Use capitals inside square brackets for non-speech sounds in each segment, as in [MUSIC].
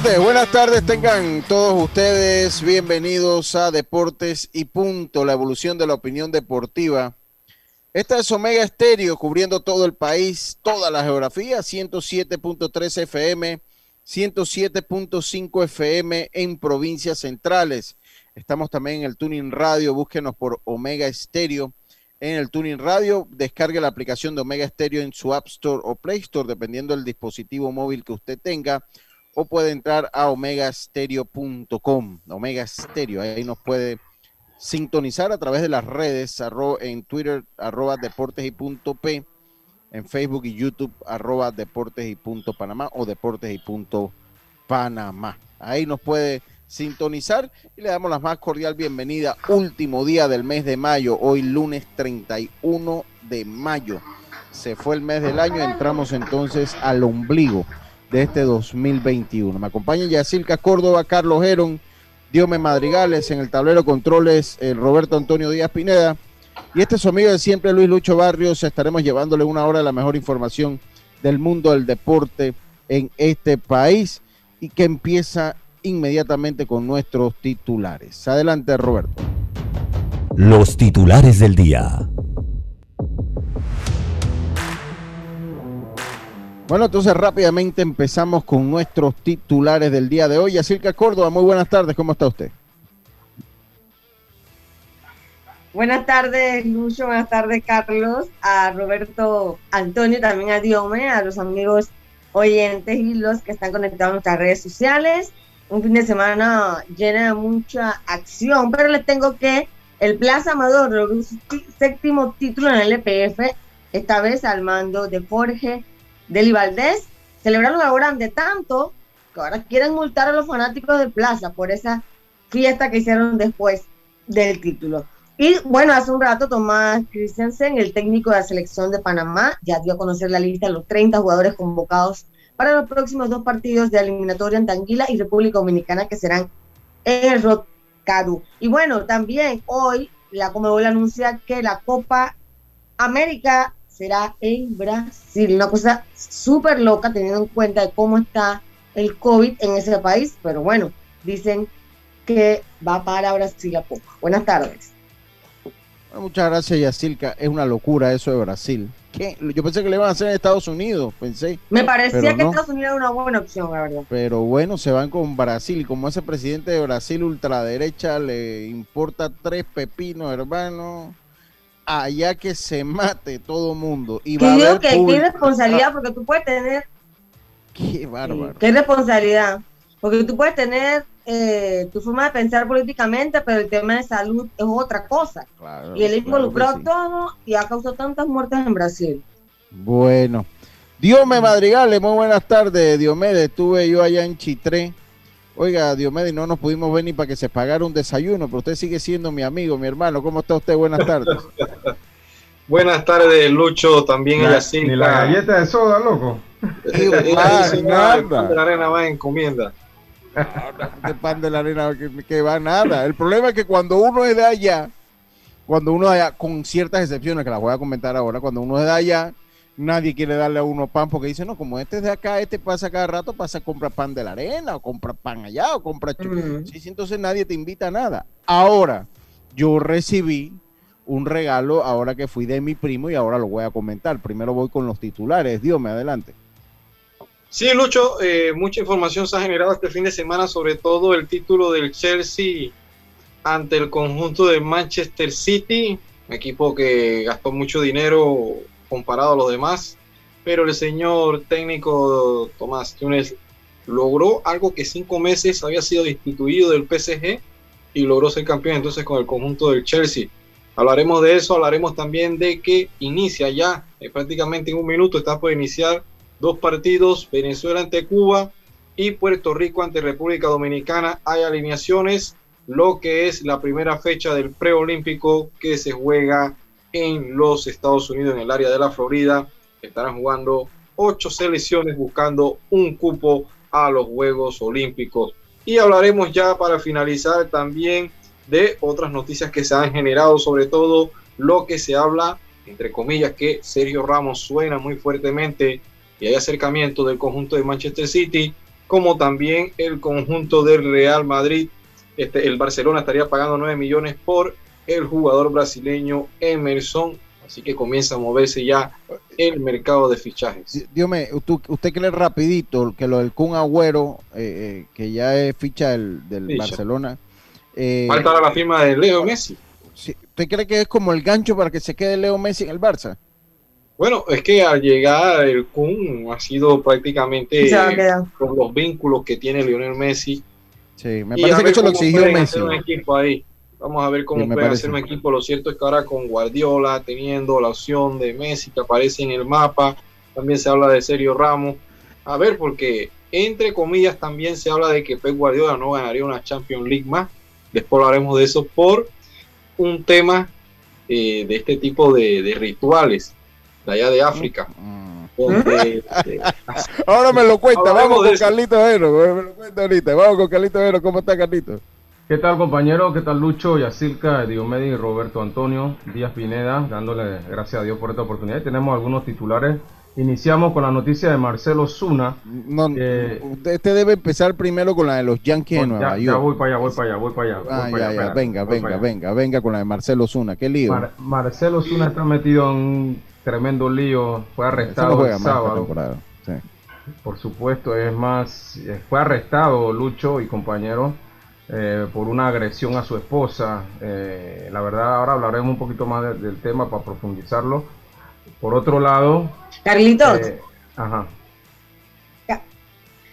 Buenas tardes, tengan todos ustedes bienvenidos a Deportes y Punto, la evolución de la opinión deportiva. Esta es Omega Estéreo, cubriendo todo el país, toda la geografía, 107.3 FM, 107.5 FM en provincias centrales. Estamos también en el Tuning Radio, búsquenos por Omega Estéreo en el Tuning Radio, descargue la aplicación de Omega Estéreo en su App Store o Play Store, dependiendo del dispositivo móvil que usted tenga o puede entrar a omegastereo.com, Omega Stereo, ahí nos puede sintonizar a través de las redes, en Twitter, arroba deportes y punto P, en Facebook y YouTube, arroba deportes y punto Panamá o deportes y punto Panamá. Ahí nos puede sintonizar y le damos la más cordial bienvenida. Último día del mes de mayo, hoy lunes 31 de mayo. Se fue el mes del año, entramos entonces al ombligo de este 2021. Me acompaña Yacilca Córdoba, Carlos Heron, Diome Madrigales, en el tablero controles el Roberto Antonio Díaz Pineda. Y este es su amigo de siempre, Luis Lucho Barrios. Estaremos llevándole una hora de la mejor información del mundo del deporte en este país y que empieza inmediatamente con nuestros titulares. Adelante, Roberto. Los titulares del día. Bueno, entonces rápidamente empezamos con nuestros titulares del día de hoy. Yacirca Córdoba, muy buenas tardes, ¿cómo está usted? Buenas tardes, Lucho, buenas tardes, Carlos, a Roberto Antonio, también a Diome, a los amigos oyentes y los que están conectados a nuestras redes sociales. Un fin de semana lleno de mucha acción, pero les tengo que el Plaza Amador su séptimo título en el LPF, esta vez al mando de Jorge Deli Valdés celebraron ahora de tanto que ahora quieren multar a los fanáticos de Plaza por esa fiesta que hicieron después del título. Y bueno, hace un rato Tomás Christensen, el técnico de la selección de Panamá, ya dio a conocer la lista de los 30 jugadores convocados para los próximos dos partidos de eliminatoria en Tanguila y República Dominicana que serán en el. Y bueno, también hoy la Comebol anuncia que la Copa América será en Brasil. Una cosa súper loca teniendo en cuenta cómo está el COVID en ese país, pero bueno, dicen que va para Brasil a poco. Buenas tardes. muchas gracias, Yacilca. Es una locura eso de Brasil. Yo pensé que le iban a hacer en Estados Unidos, pensé. Me parecía que Estados Unidos era una buena opción, la verdad. Pero bueno, se van con Brasil. Y como ese presidente de Brasil ultraderecha le importa tres pepinos, hermano allá que se mate todo mundo. Y va a que qué responsabilidad, porque tú puedes tener. Qué bárbaro. Qué responsabilidad. Porque tú puedes tener eh, tu forma de pensar políticamente, pero el tema de salud es otra cosa. y él involucró todo y ha causado tantas muertes en Brasil. Bueno. Diome Madrigales, muy buenas tardes. Diomedes, estuve yo allá en Chitré Oiga, Diomedes, no nos pudimos ver ni para que se pagara un desayuno, pero usted sigue siendo mi amigo, mi hermano. ¿Cómo está usted? Buenas tardes. [LAUGHS] Buenas tardes, Lucho, también la, así. Ni la galleta de soda, loco. [LAUGHS] Sí, pan de la arena va en encomienda. El pan de la arena que, va nada. El problema es que cuando uno es de allá, cuando uno allá, con ciertas excepciones que las voy a comentar ahora, cuando uno es de allá, nadie quiere darle a uno pan porque dice, no, como este es de acá, este pasa cada rato, pasa a comprar pan de la arena, o compra pan allá, o compra... sí, sí, entonces nadie te invita a nada. Ahora, yo recibí un regalo ahora que fui de mi primo y ahora lo voy a comentar. Primero voy con los titulares. Dios me adelante. Sí, Lucho, eh, mucha información se ha generado este fin de semana, sobre todo el título del Chelsea ante el conjunto de Manchester City, un equipo que gastó mucho dinero comparado a los demás, pero el señor técnico Tomás Tunes logró algo que cinco meses había sido destituido del PSG y logró ser campeón entonces con el conjunto del Chelsea. Hablaremos de eso, hablaremos también de que inicia ya eh, prácticamente en un minuto, está por iniciar dos partidos, Venezuela ante Cuba y Puerto Rico ante República Dominicana. Hay alineaciones, lo que es la primera fecha del preolímpico que se juega en los Estados Unidos, en el área de la Florida. Estarán jugando ocho selecciones buscando un cupo a los Juegos Olímpicos. Y hablaremos ya para finalizar también de otras noticias que se han generado, sobre todo lo que se habla, entre comillas, que Sergio Ramos suena muy fuertemente y hay acercamiento del conjunto de Manchester City, como también el conjunto del Real Madrid. Este, el Barcelona estaría pagando 9 millones por el jugador brasileño Emerson. Así que comienza a moverse ya el mercado de fichajes. Dios usted cree rapidito que lo del Kun Agüero, eh, eh, que ya es ficha del, Barcelona. Eh, Falta la firma de Leo Messi. ¿Usted cree que es como el gancho para que se quede Leo Messi en el Barça? Bueno, es que al llegar el Kun ha sido prácticamente con los vínculos que tiene Lionel Messi. Sí, me parece que eso lo exigió Messi. Vamos a ver cómo puede hacer un equipo. Lo cierto es que ahora con Guardiola teniendo la opción de Messi que aparece en el mapa, también se habla de Sergio Ramos. A ver, porque entre comillas también se habla de que Pep Guardiola no ganaría una Champions League más. Después hablaremos de eso por un tema eh, de este tipo de rituales de allá de África. Mm. [LAUGHS] Este, Ahora me lo cuenta, vamos con Carlito Vero, me lo cuenta ahorita, vamos con Carlito Vero, ¿cómo está Carlito? ¿Qué tal compañero? ¿Qué tal Lucho, Yacirca, Diomedes y Roberto Antonio Díaz Pineda? Dándole gracias a Dios por esta oportunidad. Y tenemos algunos titulares. Iniciamos con la noticia de Marcelo Zuna. No, usted, debe empezar primero con la de los Yankees de Nueva ya, voy para allá, voy para allá, voy para allá. Ah, ya, ya, venga, venga, venga, venga con la de Marcelo Zuna. ¿Qué lío? Marcelo Zuna está metido en tremendo lío, fue arrestado el sábado. Por supuesto, es más, eh, fue arrestado Lucho y compañero eh, por una agresión a su esposa. Eh, la verdad, ahora hablaremos un poquito más del tema para profundizarlo. Por otro lado, Carlitos. ajá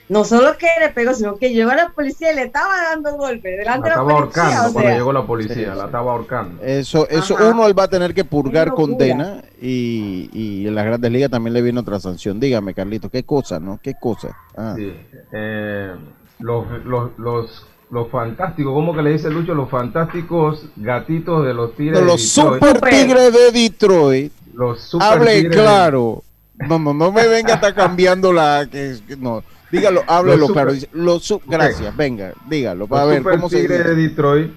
no solo que le pegó, sino que llegó a la policía y le estaba dando golpe delante la de la policía. ahorcando cuando llegó la policía, la estaba ahorcando. Eso, eso uno él va a tener que purgar condena y, y, en las grandes ligas también le viene otra sanción. Dígame, Carlito, ¿qué cosa, no? ¿Qué cosa? Ah. Sí, eh, los, los, los, los fantásticos, ¿cómo que le dice Lucho? Los fantásticos gatitos de los tigres. de los super tigres de Detroit. Los super Hable claro. No, no, no me venga a estar cambiando la que no. Dígalo, háblelo claro. gracias, venga, dígalo. Para ver cómo se de Detroit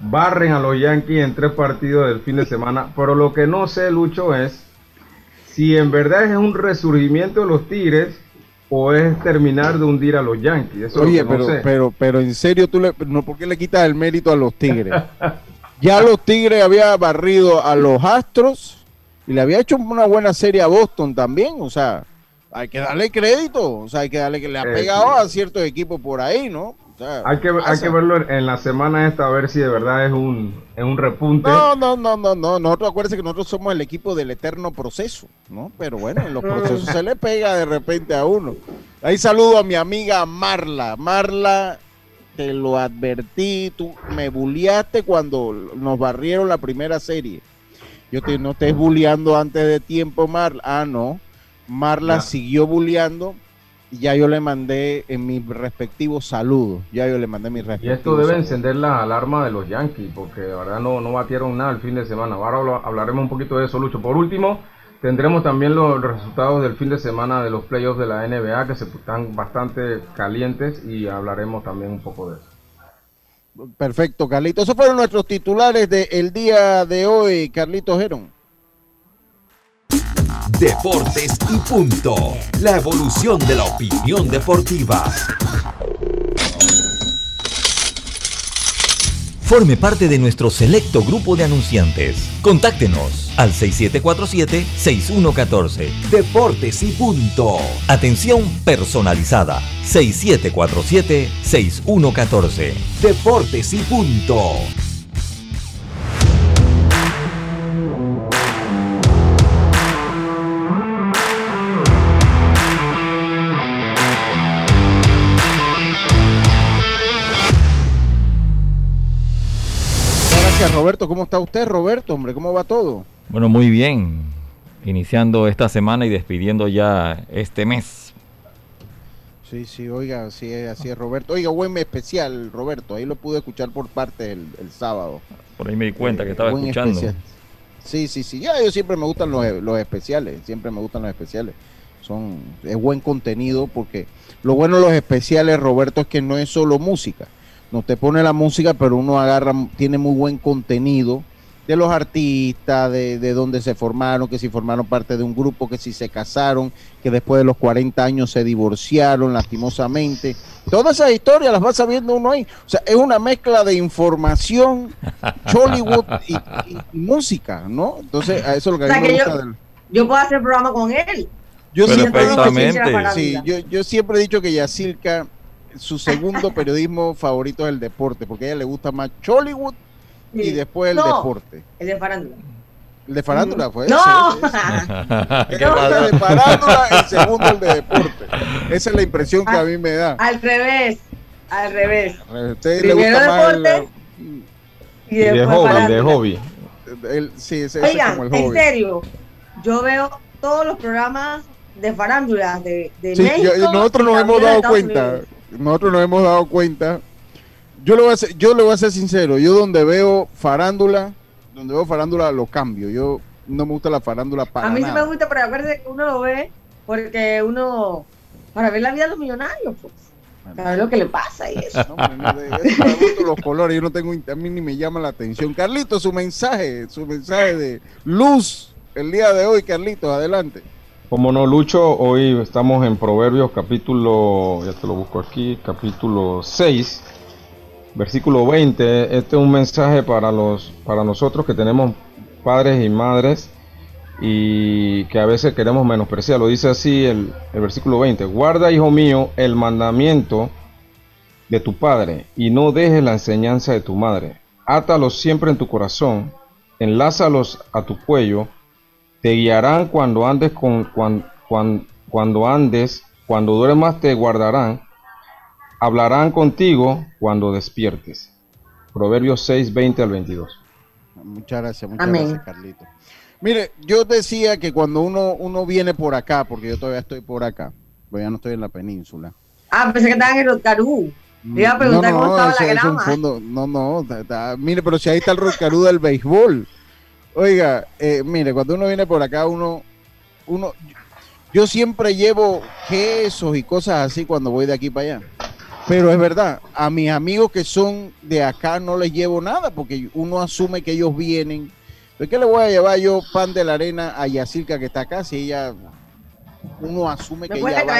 barren a los Yankees en tres partidos del fin de semana. Pero lo que no sé, Lucho, es si en verdad es un resurgimiento de los Tigres o es terminar de hundir a los Yankees. Oye, pero, pero, pero en serio, tú le, no, ¿por qué le quitas el mérito a los Tigres? ya los Tigres había barrido a los Astros y le había hecho una buena serie a Boston también, o sea hay que darle crédito, o sea, hay que darle que le ha eh, pegado a ciertos equipos por ahí, ¿no? Hay, que, hay que verlo en la semana esta a ver si de verdad es un, es un repunte. No, no, no, no, no. Nosotros acuérdense que nosotros somos el equipo del eterno proceso, ¿no? Pero bueno, en los [LAUGHS] procesos se le pega de repente a uno. Ahí saludo a mi amiga Marla. Marla, te lo advertí, tú me bulliaste cuando nos barrieron la primera serie. Yo te, no estés bulleando antes de tiempo, Marla. Ah, no. Marla siguió bulleando ya yo le mandé en mis respectivos saludos. Ya yo le mandé mis respectivos Y esto debe encender la alarma de los Yankees, porque de verdad no, no batieron nada el fin de semana. Ahora hablaremos un poquito de eso, Lucho. Por último, tendremos también los resultados del fin de semana de los playoffs de la NBA, que se están bastante calientes, y hablaremos también un poco de eso. Perfecto, Carlito. Esos fueron nuestros titulares del día de hoy, Carlitos Heron. Deportes y punto. La evolución de la opinión deportiva. Forme parte de nuestro selecto grupo de anunciantes. Contáctenos al 6747-6114. Deportes y punto. Atención personalizada. 6747-6114. Deportes y punto. Roberto. ¿Cómo está usted, Roberto? Hombre, ¿cómo va todo? Bueno, muy bien. Iniciando esta semana y despidiendo ya este mes. Sí, sí, oiga, así es, así es, Roberto. Oiga, buen especial, Roberto. Ahí lo pude escuchar por parte el, sábado. Por ahí me di cuenta que estaba escuchando. Sí, sí, sí. Ya, yo siempre me gustan los, los especiales. Siempre me gustan los especiales. Son, es buen contenido porque lo bueno de los especiales, Roberto, es que no es solo música no te pone la música, pero uno agarra, tiene muy buen contenido de los artistas, de, de dónde se formaron, que si formaron parte de un grupo, que si se casaron, que después de los 40 años se divorciaron lastimosamente. Todas esas historias las va sabiendo uno ahí. O sea, es una mezcla de información, [LAUGHS] Hollywood y, música, ¿no? Entonces, a eso es lo que a mí me gusta. Yo, yo puedo hacer programa con él. Yo siempre, sí, yo, yo siempre he dicho que Yacirca su segundo periodismo favorito es el deporte, porque a ella le gusta más Chollywood y después el deporte. El de farándula. El de farándula fue. No. [LAUGHS] el de farándula, el segundo el de deporte. Esa es la impresión que a mí me da. Al revés, al revés. Usted le gusta más el, y después de hobby, de hobby. El, sí, ese, Oigan, como el hobby. en serio, yo veo todos los programas de farándula de, de México. Yo, nosotros nos hemos dado cuenta nosotros nos hemos dado cuenta. Yo le voy a ser, yo le voy a ser sincero, yo donde veo farándula, donde veo farándula lo cambio. Yo no me gusta la farándula para A mí sí me gusta, pero acuérdate que uno lo ve porque uno para ver la vida de los millonarios, pues. Para ver lo que le pasa y eso. No, [LAUGHS] me, los colores, yo no tengo, a mí ni me llama la atención. Carlito, su mensaje, su mensaje de luz el día de hoy, Carlitos, adelante. Como no, Lucho, hoy estamos en Proverbios capítulo, ya te lo busco aquí, capítulo 6, versículo 20. Este es un mensaje para, los, para nosotros que tenemos padres y madres y que a veces queremos menospreciar. Lo dice así el, el versículo 20. Guarda, hijo mío, el mandamiento de tu padre y no dejes la enseñanza de tu madre. Átalos siempre en tu corazón, enlázalos a tu cuello te guiarán cuando andes con cuando, cuando, andes, cuando duermas te guardarán, hablarán contigo cuando despiertes. Proverbios 6, 20 al 22. Muchas gracias, muchas gracias, Carlito. Mire, yo decía que cuando uno, uno viene por acá, porque yo todavía estoy por acá, pues ya no estoy en la península. Ah, pensé que estaban en el Roscarú. Le iba a preguntar no, no, cómo estaba la grama. no, no, mire, pero si ahí está el Roscarú del béisbol. Oiga, eh, mire, cuando uno viene por acá, uno, uno, yo siempre llevo quesos y cosas así cuando voy de aquí para allá. Pero es verdad, a mis amigos que son de acá no les llevo nada porque uno asume que ellos vienen. ¿De qué le voy a llevar yo pan de la arena a Yacirca que está acá si ella, uno asume que ella va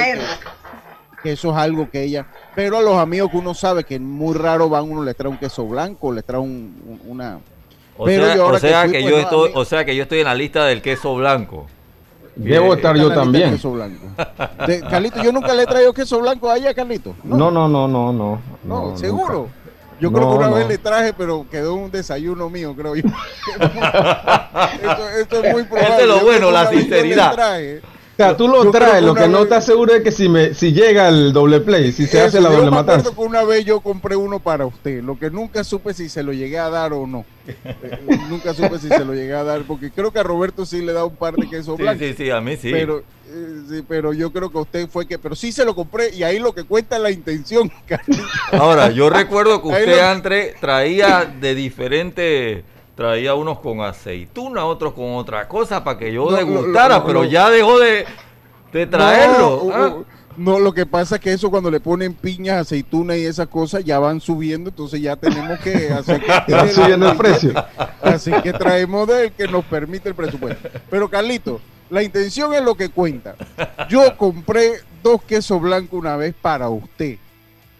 que, eso es algo que ella, pero a los amigos que uno sabe que muy raro van, uno les trae un queso blanco, les trae una, o sea, que, yo pues, estoy, o sea que yo estoy en la lista del queso blanco. Debo estar yo también. Queso blanco. Carlito, yo nunca le he traído queso blanco a ella, Carlito. No, no, no, no, no. No, seguro. Yo creo que una vez le traje, pero quedó un desayuno mío, creo yo. [LAUGHS] esto, es muy probable. Esto es lo bueno, la sinceridad. O sea, tú lo traes, lo que no estás seguro es que si me si llega el doble play, si se hace la doble matanza. que una vez yo compré uno para usted, lo que nunca supe si se lo llegué a dar o no. [LAUGHS] Eh, nunca supe si se lo llegué a dar, porque creo que a Roberto sí le da un par de quesos sí, Sí, sí, a mí sí. Pero, eh, sí, pero yo creo que usted fue que, pero sí se lo compré y ahí lo que cuenta es la intención. [LAUGHS] Ahora, yo recuerdo que usted antes traía de diferentes traía unos con aceituna, otros con otra cosa para que yo degustara, pero ya dejó de, de traerlo. ¿ah? No, lo que pasa es que eso cuando le ponen piñas, aceitunas y esas cosas ya van subiendo, entonces ya tenemos que [LAUGHS] hacer que subiendo el precio. [LAUGHS] Así que traemos del que nos permite el presupuesto. Pero Carlito, la intención es lo que cuenta. Yo compré dos quesos blancos una vez para usted,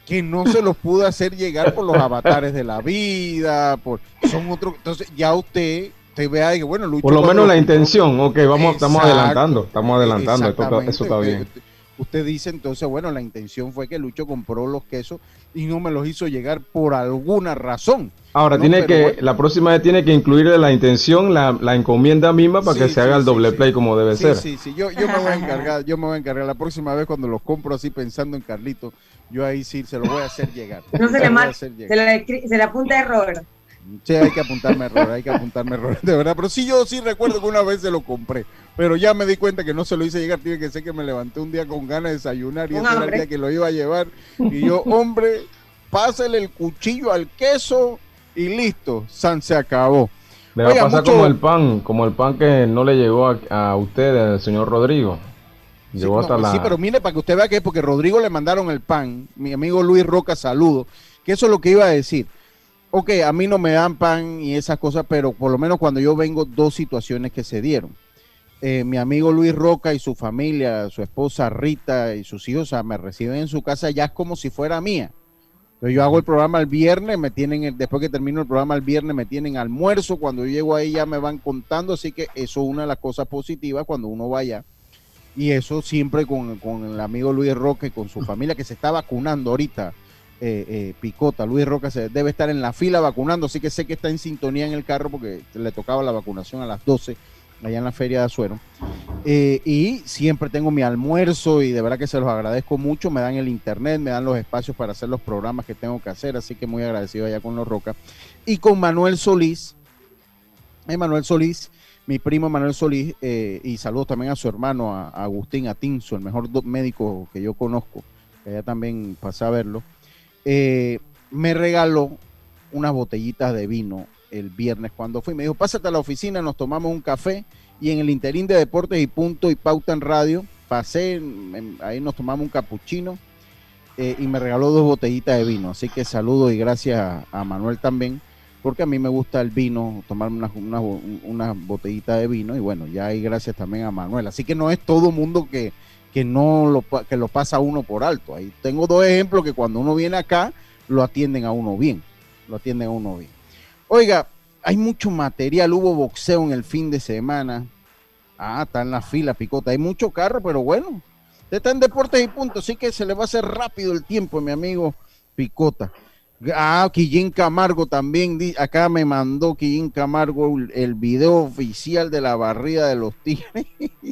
que no se los pude hacer llegar por los avatares de la vida, por son otros. Entonces ya usted te vea que bueno, Lucho Por lo menos la intención, ok, vamos, estamos adelantando, estamos adelantando, eso está bien. Usted dice entonces, bueno, la intención fue que Lucho compró los quesos y no me los hizo llegar por alguna razón. Ahora, tiene que, la próxima vez tiene que incluir la intención, la, encomienda misma para que se haga el doble play como debe ser. Sí, sí, yo, yo me voy a encargar, [LAUGHS] yo me voy a encargar. La próxima vez cuando los compro así pensando en Carlito, yo ahí sí se lo voy a hacer llegar. No se, le, se, le, se le apunta error. Sí, hay que apuntarme error, hay que apuntarme error, [LAUGHS] de verdad. Pero sí, yo sí recuerdo que una vez se lo compré, pero ya me di cuenta que no se lo hice llegar. Tiene que ser que me levanté un día con ganas de desayunar y ese era el día que lo iba a llevar. Y yo, [LAUGHS] hombre, pásele el cuchillo al queso y listo, San se acabó. Le va a pasar como el pan, como el pan que no le llegó a, a usted, el señor Rodrigo. Llegó hasta la... sí, pero mire, para que usted vea que es porque Rodrigo le mandaron el pan, mi amigo Luis Roca, saludo, que eso es lo que iba a decir ok, a mí no me dan pan y esas cosas, pero por lo menos cuando yo vengo, dos situaciones que se dieron. Eh, mi amigo Luis Roca y su familia, su esposa Rita y sus hijos, o sea, me reciben en su casa ya es como si fuera mía. Entonces yo hago el programa el viernes, me tienen, después que termino el programa el viernes, me tienen almuerzo, cuando yo llego ahí ya me van contando, así que eso es una de las cosas positivas cuando uno vaya. Y eso siempre con, con el amigo Luis Roca y con su familia que se está vacunando ahorita eh, eh, Picota, Luis Roca, se debe estar en la fila vacunando, así que sé que está en sintonía en el carro porque le tocaba la vacunación a las 12 allá en la feria de Azuero. Eh, y siempre tengo mi almuerzo y de verdad que se los agradezco mucho. Me dan el internet, me dan los espacios para hacer los programas que tengo que hacer, así que muy agradecido allá con los Roca. Y con Manuel Solís, Manuel Solís, mi primo Manuel Solís, y saludo también a su hermano, a, Agustín Atinzo, el mejor médico que yo conozco, que allá también pasé a verlo. Eh, me regaló unas botellitas de vino el viernes cuando fui. Me dijo, pásate a la oficina, nos tomamos un café y en el interín de Deportes y Punto y Pauta en Radio, pasé, ahí nos tomamos un capuchino eh, y me regaló dos botellitas de vino. Así que saludo y gracias a, Manuel también, porque a mí me gusta el vino, tomarme unas una, una botellitas de vino y bueno, ya hay gracias también a Manuel. Así que no es todo mundo que que no lo, que lo pasa uno por alto. Ahí tengo dos ejemplos que cuando uno viene acá lo atienden a uno bien, lo atienden a uno bien. Oiga, hay mucho material, hubo boxeo en el fin de semana. Ah, está en la fila, picota. Hay mucho carro, pero bueno, usted está en deportes y punto, así que se le va a hacer rápido el tiempo, mi amigo Picota. Ah, Quillín Camargo también, acá me mandó Quillín Camargo el, video oficial de la barrida de los [LAUGHS] tigres.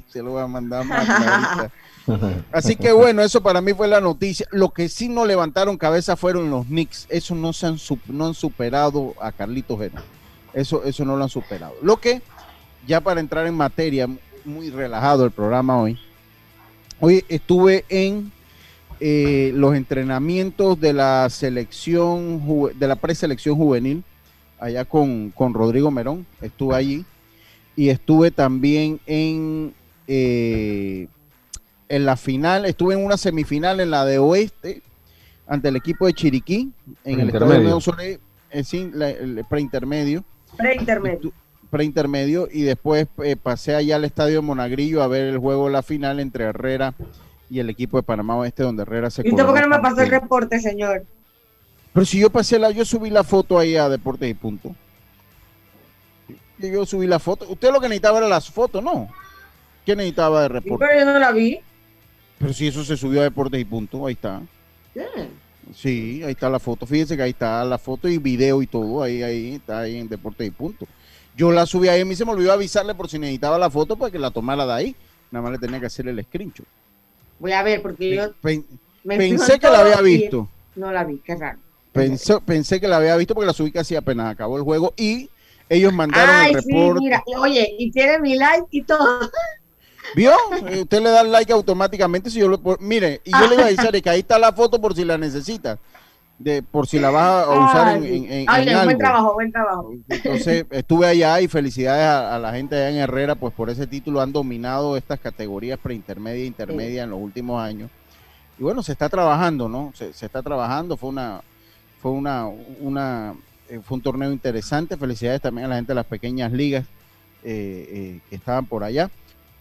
se lo voy a mandar más [LAUGHS] Así que bueno, eso para mí fue la noticia. Lo que sí no levantaron cabeza fueron los Knicks. Eso no se han, no han superado a Carlitos Gena. Eso, eso no lo han superado. Lo que, ya para entrar en materia, muy relajado el programa hoy. Hoy estuve en eh, los entrenamientos de la selección, de la preselección juvenil, allá con, con Rodrigo Merón. Estuve allí. Y estuve también en eh, en la final, estuve en una semifinal en la de Oeste ante el equipo de Chiriquí, en el estadio de Solé, el preintermedio. Preintermedio. Preintermedio, y después eh, pasé allá al estadio de Monagrillo a ver el juego de la final entre Herrera y el equipo de Panamá Oeste, donde Herrera se. ¿Y usted por qué no me pasó el reporte, señor? Pero si yo pasé la, yo subí la foto ahí a Deportes y Punto. Yo subí la foto. Usted lo que necesitaba era las fotos, ¿no? ¿Qué necesitaba de reporte? Pero yo no la vi. Pero si eso se subió a Deportes y Punto, ahí está. Sí, ahí está la foto. Fíjense que ahí está la foto y video y todo. Ahí, ahí está ahí en Deportes y Punto. Yo la subí ahí, a mí se me olvidó avisarle por si necesitaba la foto para que la tomara de ahí. Nada más le tenía que hacer el screenshot. Voy a ver, porque yo. pensé que la había visto. No la vi, qué raro. Pensé, pensé que la había visto porque la subí casi apenas acabó el juego y ellos mandaron el reporte. Sí, mira, oye, y tiene mi like y todo. ¿Vio? Eh, usted le da like automáticamente. Si yo lo, mire, y yo le voy a decir que ahí está la foto por si la necesita. De, por si la vas a usar en, en, en buen trabajo, buen trabajo. Entonces estuve allá y felicidades a, la gente allá en Herrera, pues por ese título han dominado estas categorías preintermedia e intermedia en los últimos años. bueno, se está trabajando, ¿no? Se, está trabajando, fue una, fue una, una, eh, fue un torneo interesante. Felicidades también a la gente de las pequeñas ligas que estaban por allá.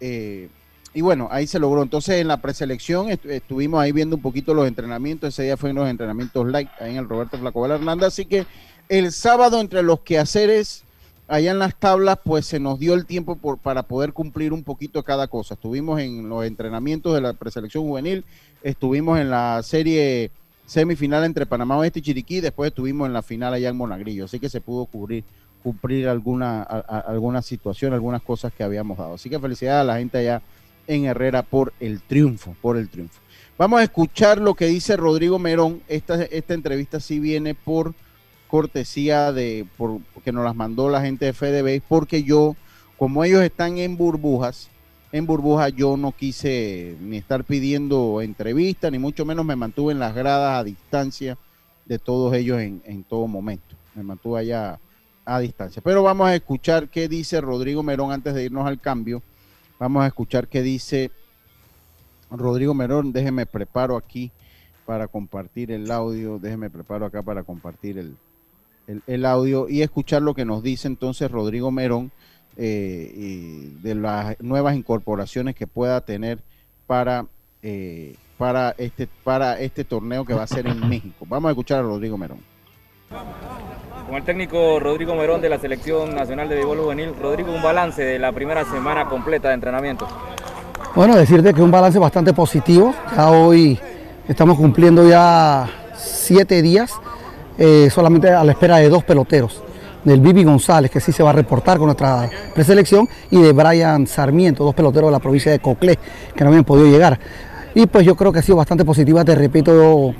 Y bueno, ahí se logró. Entonces en la preselección estuvimos ahí viendo un poquito los entrenamientos. Ese día fueron los entrenamientos light ahí en el Roberto Flacobal Hernández. Así que el sábado entre los quehaceres allá en las tablas, pues se nos dio el tiempo por, para poder cumplir un poquito cada cosa. Estuvimos en los entrenamientos de la preselección juvenil, estuvimos en la serie semifinal entre Panamá Oeste y Chiriquí, después estuvimos en la final allá en Monagrillo, así que se pudo cubrir, cumplir alguna, alguna situación, algunas cosas que habíamos dado. Así que felicidades a la gente allá en Herrera por el triunfo, por el triunfo. Vamos a escuchar lo que dice Rodrigo Merón. Esta, esta entrevista sí viene por cortesía de por, que nos las mandó la gente de FedeBase, porque yo, como ellos están en burbujas, en burbujas yo no quise ni estar pidiendo entrevistas, ni mucho menos me mantuve en las gradas a distancia de todos ellos en, en todo momento. Me mantuve allá a distancia. Pero vamos a escuchar qué dice Rodrigo Merón antes de irnos al cambio. Vamos a escuchar qué dice Rodrigo Merón. Déjeme preparo aquí para compartir el audio. Déjeme preparo acá para compartir el, el, audio y escuchar lo que nos dice entonces Rodrigo Merón eh, de las nuevas incorporaciones que pueda tener para, eh, para, este, para este torneo que va a ser en [LAUGHS] México. Vamos a escuchar a Rodrigo Merón. Con el técnico Rodrigo Merón de la Selección Nacional de Béisbol Juvenil, Rodrigo, un balance de la primera semana completa de entrenamiento. Bueno, decirte que un balance bastante positivo. Ya hoy estamos cumpliendo ya siete días eh, solamente a la espera de dos peloteros, del Vivi González, que sí se va a reportar con nuestra preselección, y de Brian Sarmiento, dos peloteros de la provincia de Coclé, que no habían podido llegar. Y pues yo creo que ha sido bastante positiva, te repito,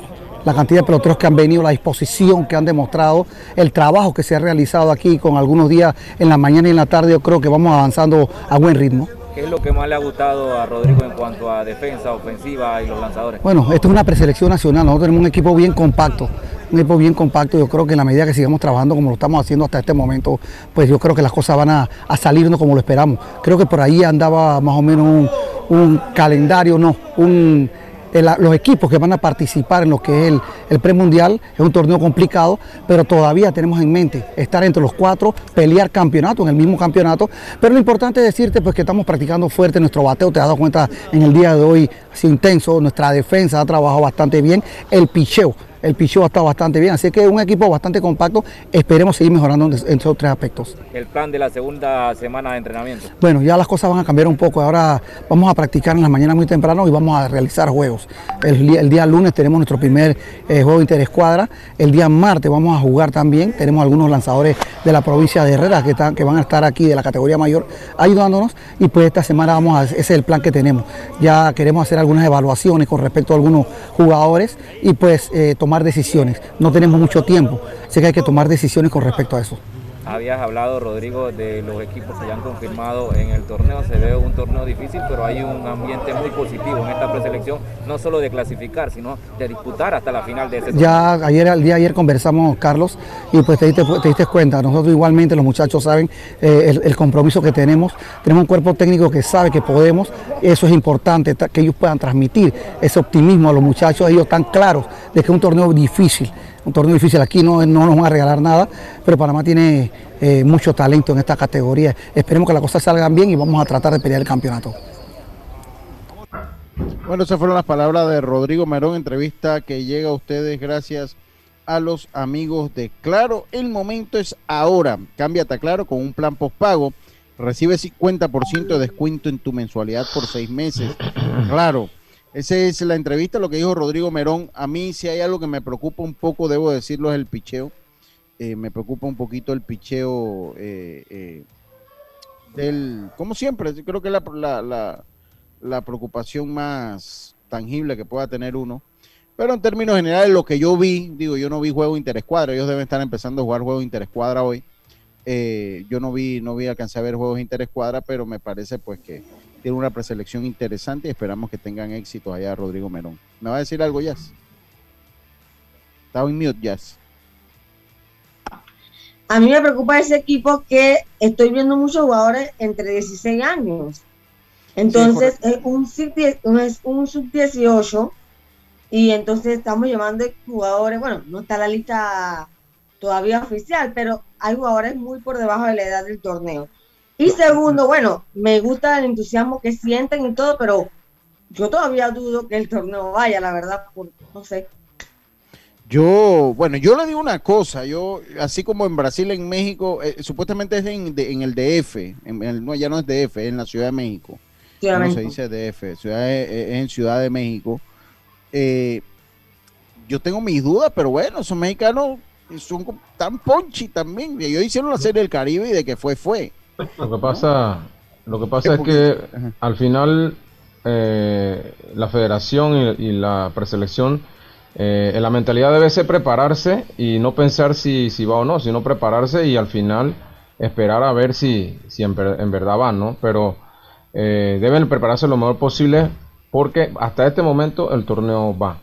la cantidad de peloteros que han venido, la disposición que han demostrado, el trabajo que se ha realizado aquí con algunos días en la mañana y en la tarde, yo creo que vamos avanzando a buen ritmo. ¿Qué es lo que más le ha gustado a Rodrigo en cuanto a defensa, ofensiva y los lanzadores? Bueno, esto es una preselección nacional, nosotros tenemos un equipo bien compacto, un equipo bien compacto, yo creo que en la medida que sigamos trabajando como lo estamos haciendo hasta este momento, pues yo creo que las cosas van a, salirnos como lo esperamos. Creo que por ahí andaba más o menos un, un calendario, no, un los equipos que van a participar en lo que es el, premundial. Es un torneo complicado, pero todavía tenemos en mente estar entre los cuatro, pelear campeonato en el mismo campeonato. Pero lo importante es decirte pues, que estamos practicando fuerte nuestro bateo. Te has dado cuenta en el día de hoy, ha intenso. Nuestra defensa ha trabajado bastante bien. El picheo el picheo ha estado bastante bien, así que un equipo bastante compacto, esperemos seguir mejorando en esos tres aspectos. ¿El plan de la segunda semana de entrenamiento? Bueno, ya las cosas van a cambiar un poco, ahora vamos a practicar en las mañanas muy temprano y vamos a realizar juegos. El, día lunes tenemos nuestro primer eh, juego interescuadra, el día martes vamos a jugar también, tenemos algunos lanzadores de la provincia de Herrera que, están, que van a estar aquí de la categoría mayor ayudándonos y pues esta semana vamos a, ese es el plan que tenemos. Ya queremos hacer algunas evaluaciones con respecto a algunos jugadores y pues eh, tomar decisiones. No tenemos mucho tiempo, así que hay que tomar decisiones con respecto a eso. Habías hablado, Rodrigo, de los equipos que ya han confirmado en el torneo. Se ve un torneo difícil, pero hay un ambiente muy positivo en esta preselección, no solo de clasificar, sino de disputar hasta la final de ese torneo. Ya ayer, el día de ayer conversamos, Carlos, y pues te diste, te diste cuenta, nosotros igualmente, los muchachos saben eh, el, compromiso que tenemos. Tenemos un cuerpo técnico que sabe que podemos, eso es importante, que ellos puedan transmitir ese optimismo a los muchachos, ellos están claros de que es un torneo difícil un torneo difícil aquí, no, no nos van a regalar nada, pero Panamá tiene eh, mucho talento en esta categoría. Esperemos que las cosas salgan bien y vamos a tratar de pelear el campeonato. Bueno, esas fueron las palabras de Rodrigo Merón, entrevista que llega a ustedes gracias a los amigos de Claro. El momento es ahora. Cámbiate a Claro con un plan postpago. Recibe 50% de descuento en tu mensualidad por seis meses. Claro esa es la entrevista, lo que dijo Rodrigo Merón. A mí si hay algo que me preocupa un poco, debo decirlo, es el picheo. Eh, me preocupa un poquito el picheo eh, eh, del, como siempre, creo que es la, la, preocupación más tangible que pueda tener uno. Pero en términos generales, lo que yo vi, digo, yo no vi juego interescuadra, ellos deben estar empezando a jugar juego interescuadra hoy. yo no vi, no vi, alcancé a ver juegos interescuadra, pero me parece pues que tiene una preselección interesante y esperamos que tengan éxito allá Rodrigo Merón. ¿Me va a decir algo, Jazz? Estaba en mute, Jazz. A mí me preocupa ese equipo que estoy viendo muchos jugadores entre 16 años. Entonces, es un sub-18 Y entonces estamos llamando jugadores, bueno, no está la lista todavía oficial, pero hay jugadores muy por debajo de la edad del torneo. Y segundo, bueno, me gusta el entusiasmo que sienten y todo, pero yo todavía dudo que el torneo vaya, la verdad, no sé. Yo, bueno, yo le digo una cosa, yo, así como en Brasil, en México, eh, supuestamente es en, el DF, en, no, ya no es DF, es en la Ciudad de México. no se dice DF, ciudad es, en Ciudad de México. Eh, yo tengo mis dudas, pero bueno, esos mexicanos son tan ponchi también. Ellos hicieron la serie del Caribe y de que fue, fue. Lo que pasa, lo que pasa es que al final eh, la federación y la preselección eh, la mentalidad debe ser prepararse y no pensar si, si va o no, sino prepararse y al final esperar a ver si, si en, verdad van, ¿no? Pero eh, deben prepararse lo mejor posible porque hasta este momento el torneo va.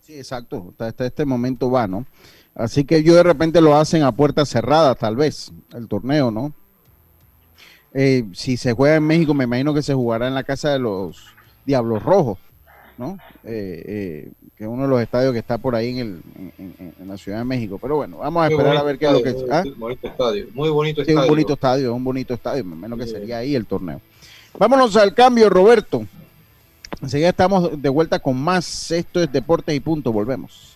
Sí, exacto, hasta este momento va, ¿no? Así que yo de repente lo hacen a puertas cerradas, tal vez, el torneo, ¿no? Eh, si se juega en México, me imagino que se jugará en la casa de los Diablos Rojos, ¿no? Eh, que es uno de los estadios que está por ahí en, el, en, la Ciudad de México. Pero bueno, vamos a esperar a ver qué es lo que... ¿ah? Bonito estadio, muy bonito estadio. un bonito estadio, un bonito estadio, menos que sería ahí el torneo. Vámonos al cambio, Roberto. Enseguida estamos de vuelta con más. Esto es Deportes y Punto. Volvemos.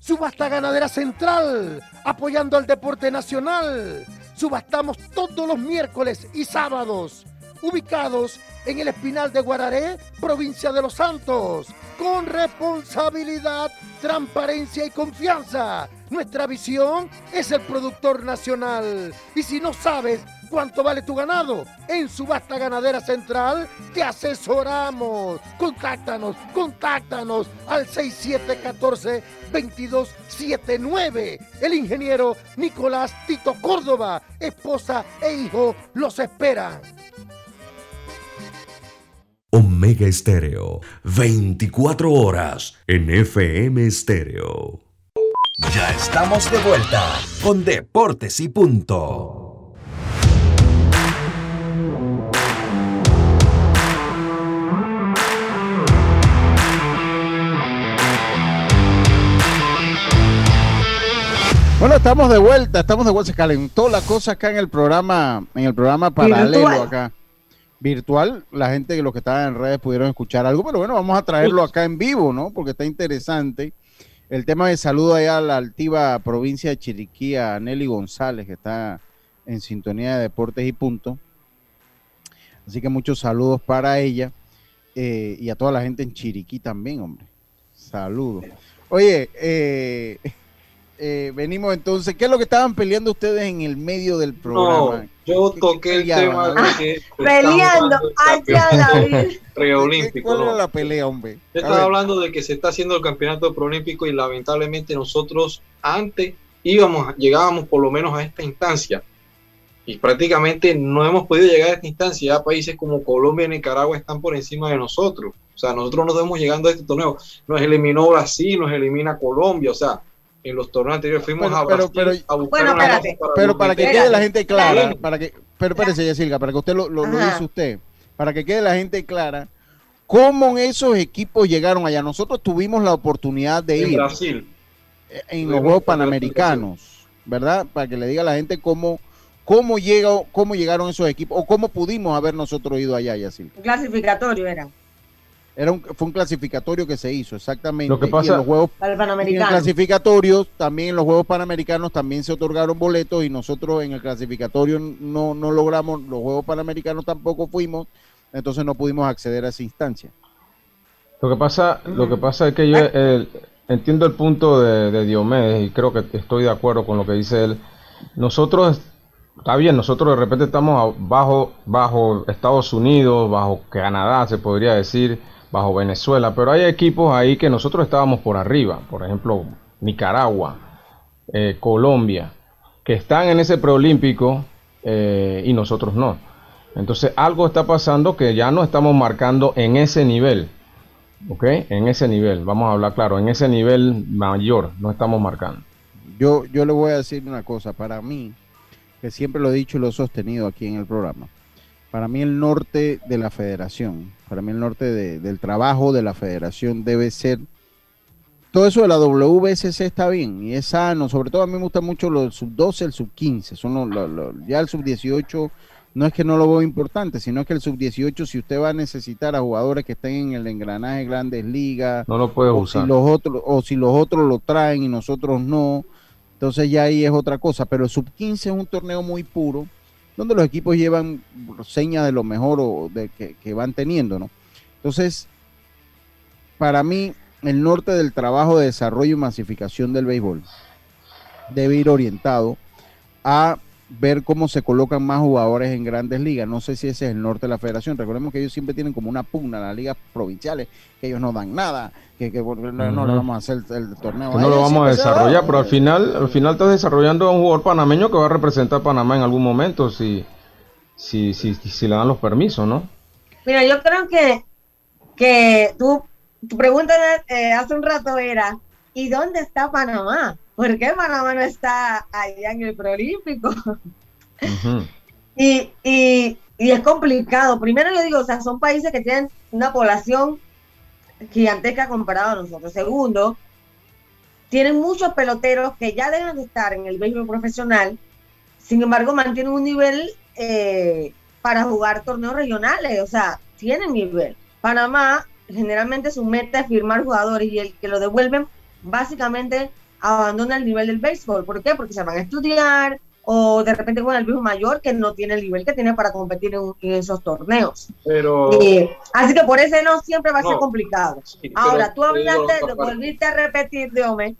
Subasta Ganadera Central, apoyando al deporte nacional Subastamos todos los miércoles y sábados, ubicados en el Espinal de Guararé, provincia de Los Santos, con responsabilidad, transparencia y confianza. Nuestra visión es el productor nacional. Y si no sabes cuánto vale tu ganado, en Subasta Ganadera Central te asesoramos. Contáctanos, contáctanos al 6714-2279. El ingeniero Nicolás Tito Córdoba, esposa e hijo los esperan. Omega Estéreo, 24 horas en FM Estéreo. Ya estamos de vuelta con Deportes y Punto. Bueno, estamos de vuelta, estamos de vuelta. Se calentó la cosa acá en el programa, en el programa paralelo acá virtual, la gente que los que estaban en redes pudieron escuchar algo, pero bueno, vamos a traerlo acá en vivo, ¿no? Porque está interesante. El tema de saludo allá a la altiva provincia de Chiriquí, a Nelly González, que está en sintonía de deportes y punto. Así que muchos saludos para ella eh, y a toda la gente en Chiriquí también, hombre. Saludos. Oye, eh, eh, venimos entonces, ¿qué es lo que estaban peleando ustedes en el medio del programa? yo toqué el tema de que peleando. [LAUGHS] Preolímpico. ¿Cuál era la pelea, hombre? Yo estaba hablando de que se está haciendo el campeonato preolímpico y lamentablemente nosotros antes íbamos, llegábamos por lo menos a esta instancia y prácticamente no hemos podido llegar a esta instancia. Ya países como Colombia y Nicaragua están por encima de nosotros. O sea, nosotros no estamos llegando a este torneo. Nos eliminó Brasil, nos elimina Colombia. O sea, en los torneos anteriores fuimos Pero- a pero- Brasil pero- a buscar Bueno, una espérate. base Pero para que quede la gente clara, para que, pero espérese, Yacirca, para que usted lo, lo, lo dice usted, para que quede la gente clara, cómo esos equipos llegaron allá. Nosotros tuvimos la oportunidad de en ir Brasil. eh, en los Juegos Panamericanos, ¿verdad? Para que le diga a la gente cómo, cómo, llega, cómo llegaron esos equipos o cómo pudimos haber nosotros ido allá. Un clasificatorio era. Era un, fue un clasificatorio que se hizo, exactamente. Lo que y pasa- en los Juegos Para el y en Panamericano. clasificatorios, también en los Juegos Panamericanos también se otorgaron boletos y nosotros en el clasificatorio no, no logramos, los Juegos Panamericanos tampoco fuimos, entonces no pudimos acceder a esa instancia. Lo que pasa, lo que pasa es que yo eh, entiendo el punto de, de Diomedes y creo que estoy de acuerdo con lo que dice él. Nosotros, está bien, nosotros de repente estamos bajo, bajo Estados Unidos, bajo Canadá, se podría decir, bajo Venezuela, pero hay equipos ahí que nosotros estábamos por arriba, por ejemplo, Nicaragua, eh, Colombia, que están en ese preolímpico eh, y nosotros no. Entonces algo está pasando que ya no estamos marcando en ese nivel. ¿Ok? En ese nivel, vamos a hablar claro, en ese nivel mayor no estamos marcando. Yo, yo le voy a decir una cosa, para mí, que siempre lo he dicho y lo he sostenido aquí en el programa, para mí el norte de la federación, para mí el norte de- del trabajo de la federación debe ser, todo eso de la WBCC está bien y es sano, sobre todo a mí me gusta mucho lo del sub 12, el sub 15, son los- los- los- ya el sub 18 no es que no lo veo importante, sino que el sub 18 si usted va a necesitar a jugadores que estén en el engranaje Grandes Ligas, No lo puedes o usar. Si los otros, o si los otros lo traen y nosotros no, entonces ya ahí es otra cosa. Pero el sub 15 es un torneo muy puro, donde los equipos llevan señas de lo mejor o de que, que van teniendo, ¿no? Entonces, para mí, el norte del trabajo de desarrollo y masificación del béisbol debe ir orientado a ver cómo se colocan más jugadores en grandes ligas. No sé si ese es el norte de la federación. Recordemos que ellos siempre tienen como una pugna en las ligas provinciales, que ellos no dan nada, que, que no, no le vamos a hacer el, el torneo. Que no lo vamos a da. desarrollar, pero al final, al final estás desarrollando a un jugador panameño que va a representar a Panamá en algún momento si, si, si, si le dan los permisos, ¿no? Mira, yo creo que, que tú, tu pregunta eh, hace un rato era, ¿y dónde está Panamá? ¿Por qué Panamá no está allá en el Proolímpico? Y, y, y es complicado. Primero yo digo, o sea, son países que tienen una población gigantesca comparado a nosotros. Segundo, tienen muchos peloteros que ya deben de estar en el béisbol profesional, sin embargo mantienen un nivel eh, para jugar torneos regionales, o sea, tienen nivel. Panamá generalmente su meta es firmar jugadores y el que lo devuelven básicamente abandona el nivel del béisbol. ¿Por qué? Porque se van a estudiar o de repente con el viejo mayor que no tiene el nivel que tiene para competir en, en esos torneos. Pero Eh, así que por ese no siempre va a ser complicado. Ahora, tú digo hablaste, volviste a repetir, Diome,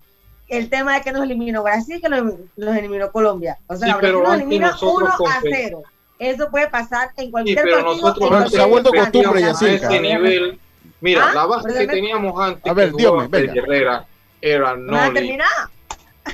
el tema de que nos eliminó Brasil, que nos, nos eliminó Colombia. O sea, Sí, Brasil nos elimina nosotros 1 a compe- 0. Eso puede pasar en Sí, cualquier pero partido. nosotros en antes se ha vuelto costumbre, partido. a Yacirca. ese nivel. Mira, Ah, la base que teníamos antes A ver, que. Freddy Herrera era ¿Vas a Noli,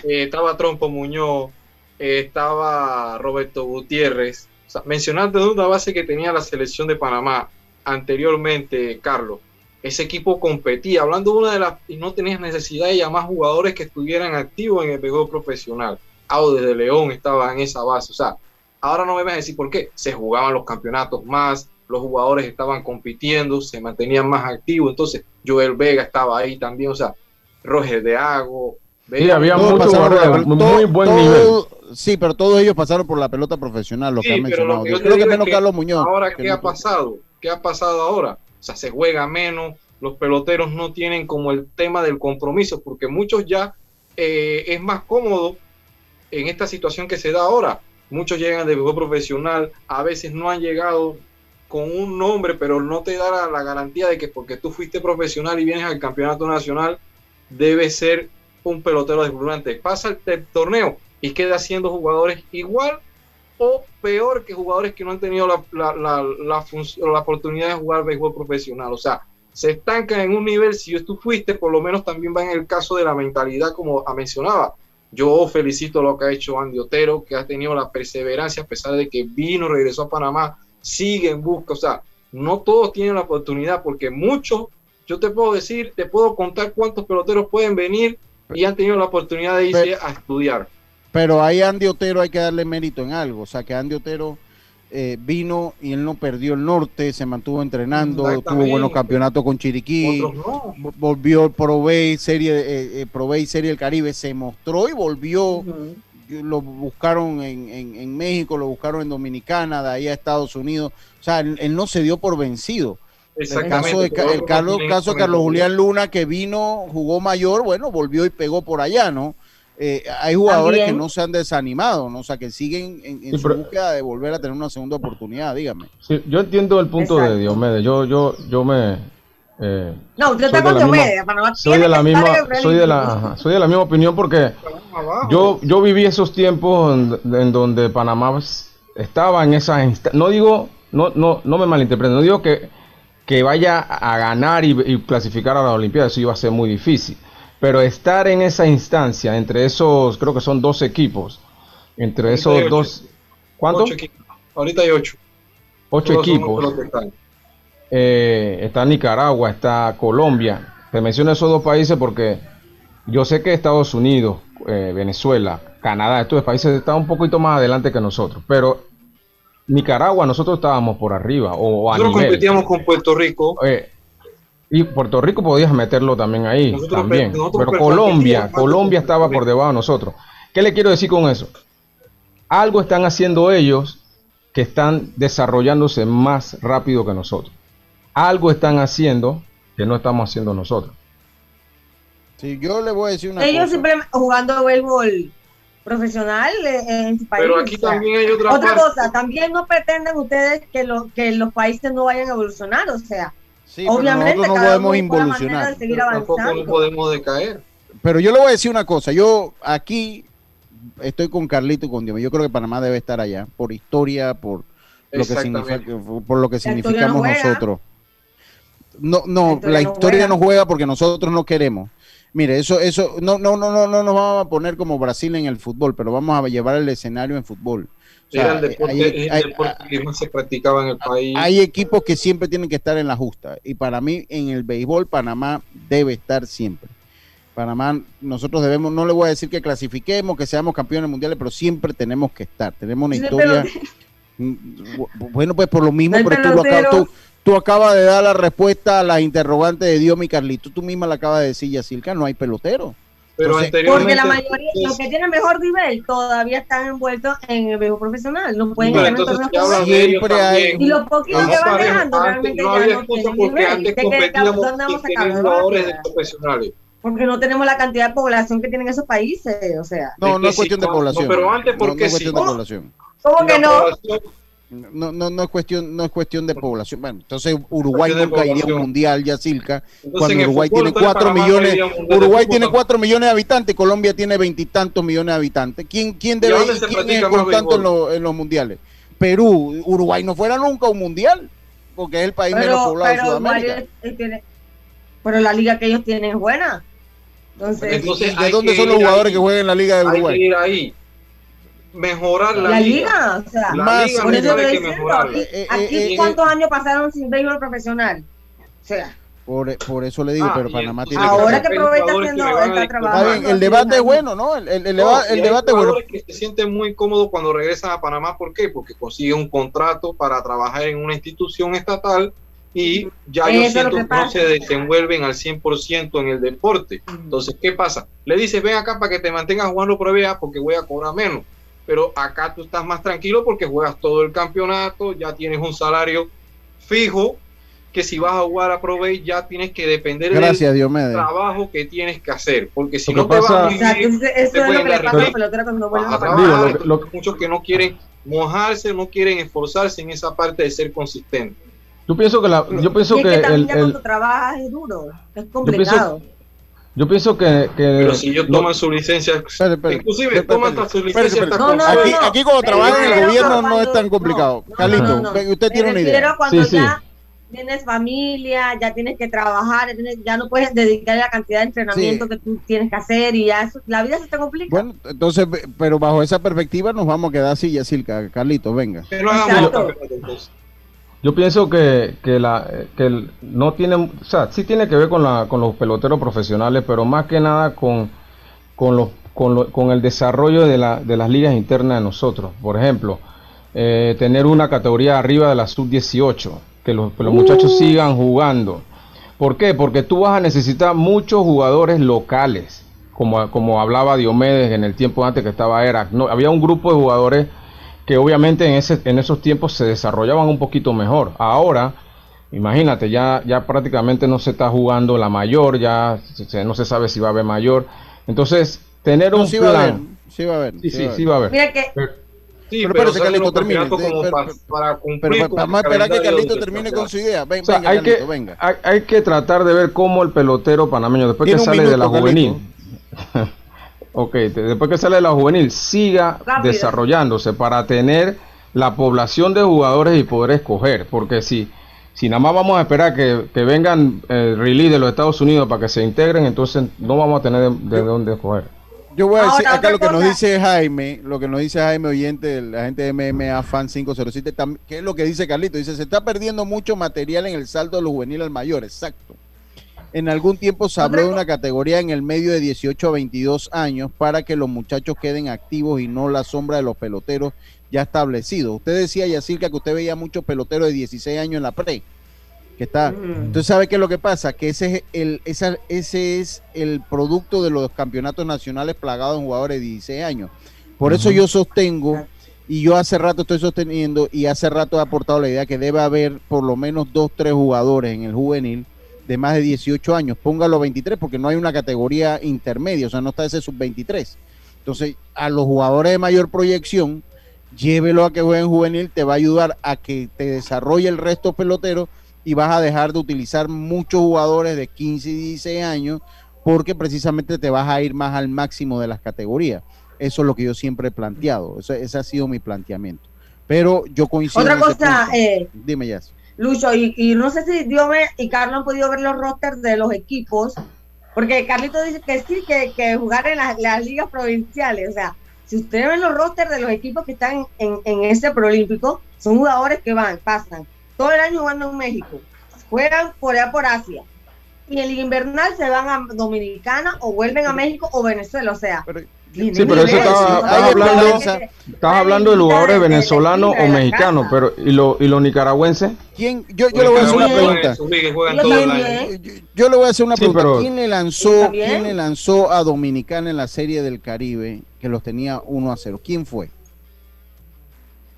eh, estaba Trompo Muñoz, eh, estaba Roberto Gutiérrez. O sea, mencionando de una base que tenía la selección de Panamá anteriormente, Carlos. Ese equipo competía, hablando de una de las, y no tenías necesidad de llamar jugadores que estuvieran activos en el béisbol profesional. Audes de León estaba en esa base. O sea, ahora no me vas a decir por qué. Se jugaban los campeonatos más, los jugadores estaban compitiendo, se mantenían más activos. Entonces, Joel Vega estaba ahí también. O sea, Roger de Ago. Sí, había de pelota- muy buen todo- nivel. Sí, pero todos ellos pasaron por la pelota profesional, lo Sí, que han mencionado. que yo Yo te creo que menos que Carlos Muñoz. Ahora, que ¿qué no- ha pasado? ¿Qué ha pasado ahora? O sea, se juega menos, los peloteros no tienen como el tema del compromiso, porque muchos ya eh, es más cómodo en esta situación que se da ahora. Muchos llegan de juego profesional, a veces no han llegado con un nombre, pero no te da la, la garantía de que porque tú fuiste profesional y vienes al campeonato nacional, debes ser un pelotero deslumbrante. Pasa el, torneo y queda siendo jugadores igual o peor que jugadores que no han tenido la, la, la, la, la oportunidad de jugar béisbol profesional. O sea, se estancan en un nivel, si tú fuiste, por lo menos también va en el caso de la mentalidad, como mencionaba. Yo felicito lo que ha hecho Andy Otero, que ha tenido la perseverancia a pesar de que vino, regresó a Panamá, sigue en busca. O sea, no todos tienen la oportunidad, porque muchos, yo te puedo decir, te puedo contar cuántos peloteros pueden venir y han tenido la oportunidad de irse a estudiar. Pero ahí Andy Otero hay que darle mérito en algo, o sea que Andy Otero eh, vino y él no perdió el norte, se mantuvo entrenando, tuvo buenos campeonatos con Chiriquí, volvió Pro serie, eh, eh Serie del Caribe, se mostró y volvió. Lo buscaron en, en, México, lo buscaron en Dominicana, de ahí a Estados Unidos. O sea, él, no se dio por vencido. El caso de el Carlos, caso de Carlos Julián Luna, que vino, jugó mayor, bueno, volvió y pegó por allá, ¿no? Eh, hay jugadores que no se han desanimado, ¿no? o sea, que siguen en, su búsqueda de volver a tener una segunda oportunidad, dígame. Sí, yo entiendo el punto de Diomedes, yo, yo, yo me... Eh, no, usted está con Diomedes, soy de la misma, soy de la, soy de la misma opinión porque yo, yo viví esos tiempos en, donde Panamá estaba en esa no digo, no, no, no me malinterpreten, no digo que, que vaya a ganar y, y clasificar a la Olimpiada, eso iba a ser muy difícil pero estar en esa instancia, entre esos, creo que son dos equipos, entre esos dos... ¿Cuántos? Ahorita hay ocho. Ocho equipos. Eh, está Nicaragua, está Colombia. Te menciono esos dos países porque yo sé que Estados Unidos, eh, Venezuela, Canadá, estos países están un poquito más adelante que nosotros, pero Nicaragua nosotros estábamos por arriba o nosotros competíamos con Puerto Rico. Eh, y Puerto Rico podías meterlo también ahí, también. Pero Colombia, Colombia estaba por debajo de nosotros. ¿Qué le quiero decir con eso? Algo están haciendo ellos que están desarrollándose más rápido que nosotros. Algo están haciendo que no estamos haciendo nosotros. Sí, yo le voy a decir una ellos simplemente jugando béisbol profesional en su país. Pero aquí también hay otra, otra cosa. También no pretenden ustedes que, lo, que los países no vayan a evolucionar. O sea, Obviamente, no podemos involucionar. tampoco no podemos decaer. Pero yo le voy a decir una cosa. Yo aquí estoy con Carlito y con Dios. Yo creo que Panamá debe estar allá por historia, por lo que significa, por lo que significamos nosotros. No, no, la historia no juega porque nosotros no queremos. Mire, eso, eso, no, no, no, no, no nos vamos a poner como Brasil en el fútbol, pero vamos a llevar el escenario en fútbol. Era el deporte, hay, que más se practicaba en el país. Hay equipos que siempre tienen que estar en la justa. Y para mí, en el béisbol, Panamá debe estar siempre. Panamá, nosotros debemos, no le voy a decir que clasifiquemos, que seamos campeones mundiales, pero siempre tenemos que estar. Tenemos una historia. Mm, bueno, pues por lo mismo, pero tú, tú, acabas de dar la respuesta a las interrogantes de Dios, mi Carlito. Tú misma la acabas de decir, Yacilca, no hay pelotero. Pero porque la mayoría, los que tienen mejor nivel, todavía están envueltos en el béisbol profesional. No pueden ganar torneos Siempre hay. Y los poquitos que van dejando realmente no ya no tienen porque Antes competíamos jugadores de profesionales. Porque no tenemos la cantidad de población que tienen esos países, o sea. No, no es cuestión de población. pero antes, porque no, es cuestión de población. ¿Cómo que no? No, no, no es cuestión, no es cuestión de población. Bueno, entonces Uruguay nunca iría a un mundial ya Silca, cuando Uruguay tiene cuatro millones, Uruguay tiene cuatro millones de habitantes, Colombia tiene veintitantos millones de habitantes. ¿Quién, quién debe quién es constante en, los mundiales? Perú, Uruguay no fuera nunca un mundial, porque es el país menos poblado de Sudamérica. pero la liga que ellos tienen es buena. Entonces, ¿de dónde son los jugadores que juegan en la liga de Uruguay? Hay que ir ahí mejorar la, liga. O sea, la liga por eso que mejorar. Aquí, eh, eh, eh, ¿cuántos años pasaron sin béisbol profesional? O sea. Por, por, eso le digo, ah, pero Panamá tiene ahora que, Ahora está haciendo está trabajando. el debate es bueno, ¿no? El, el, el, no, el debate es bueno. que se sienten muy cómodos cuando regresan a Panamá, ¿por qué? Porque consiguen un contrato para trabajar en una institución estatal y ya yo siento que, no se desenvuelven al 100% en el deporte. Entonces, ¿qué pasa? Le dices, ven acá para que te mantengas jugando Pro porque voy a cobrar menos pero acá tú estás más tranquilo porque juegas todo el campeonato, ya tienes un salario fijo, que si vas a jugar a Pro ya tienes que depender Gracias, del trabajo que tienes que hacer, porque si no te vas a vivir, eso es lo que le pasa a la pelotera cuando a trabajar, muchos que no quieren mojarse, no quieren esforzarse en esa parte de ser consistente. Yo pienso que la, yo pienso y que, que también el, cuando trabajas es duro, es complicado. Yo pienso que, que pero si yo toman su licencia, inclusive toman su licencia. No, no, aquí, aquí cuando trabajan en el gobierno no es tan complicado. Carlito, usted tiene una idea. cuando ya tienes familia, ya tienes que trabajar, ya no puedes dedicar la cantidad de entrenamiento que tú tienes que hacer y ya la vida se te complica. Bueno, entonces, pero bajo esa perspectiva nos vamos a quedar así, Yacilca. Carlito, venga. Pero hagamos yo pienso que, que, la, que no tiene, o sea, sí tiene que ver con, la, con los peloteros profesionales, pero más que nada con con, los, con, el desarrollo de, la, de, las ligas internas de nosotros. Por ejemplo, eh, tener una categoría arriba de la sub-18, que los, que los muchachos uh. sigan jugando. ¿Por qué? Porque tú vas a necesitar muchos jugadores locales, como, como hablaba Diomedes en el tiempo antes que estaba ERAC. No, había un grupo de jugadores que obviamente en, ese, en esos tiempos se desarrollaban un poquito mejor. Ahora, imagínate, ya, ya prácticamente no se está jugando la mayor, ya no se sabe si va a haber mayor. Entonces, tener un sí plan... Va a haber, sí va a haber. Sí, sí, sí va a haber. Mira que... Sí, pero, pero Carlito termine. para, cumplir vamos a esperar que Carlito termine con su idea. venga, hay, que, venga. Hay, que tratar de ver cómo el pelotero panameño, después que sale de la juvenil, [LAUGHS] ok, después que sale la juvenil, siga desarrollándose para tener la población de jugadores y poder escoger. Porque si, si nada más vamos a esperar que, que vengan el release de los Estados Unidos para que se integren, entonces no vamos a tener de dónde escoger. Yo voy a decir acá lo que nos dice Jaime, lo que nos dice Jaime oyente, la gente de MMA Fan 507, que es lo que dice Carlito. Dice, se está perdiendo mucho material en el salto de los juveniles al mayor, exacto. En algún tiempo se habló de una categoría en el medio de 18 a 22 años para que los muchachos queden activos y no la sombra de los peloteros ya establecidos. Usted decía, Yacirca, que usted veía muchos peloteros de 16 años en la pre que está. Mm. Entonces, ¿sabe qué es lo que pasa? Que ese es el, ese es el producto de los campeonatos nacionales plagados en jugadores de 16 años. Por eso yo sostengo, y yo hace rato estoy sosteniendo, y hace rato he aportado la idea que debe haber por lo menos dos, tres jugadores en el juvenil de más de 18 años. Póngalo 23 porque no hay una categoría intermedia, o sea, no está ese sub-23. Entonces, a los jugadores de mayor proyección, llévelo a que jueguen juvenil, te va a ayudar a que te desarrolle el resto pelotero y vas a dejar de utilizar muchos jugadores de 15 y 16 años porque precisamente te vas a ir más al máximo de las categorías. Eso es lo que yo siempre he planteado. ese ha sido mi planteamiento. Pero yo coincido. Otra cosa, eh, dime ya. Lucho, y, no sé si Diome y Carlos han podido ver los rosters de los equipos, porque Carlito dice que sí, que, jugar en las, ligas provinciales. O sea, si ustedes ven los rosters de los equipos que están en, en ese proolímpico, son jugadores que van, pasan todo el año jugando en México, juegan por allá por Asia y el invernal se van a Dominicana o vuelven a México o Venezuela, o sea. Sí, pero eso estaba, hablando, estás hablando de jugadores venezolanos o mexicanos, pero ¿y los y lo nicaragüenses? ¿Quién? Yo, yo le voy a hacer una pregunta. Yo, le voy a hacer una pregunta. ¿Quién le lanzó, quién le lanzó a Dominicana en la Serie del Caribe que los tenía 1 a 0? ¿Quién fue?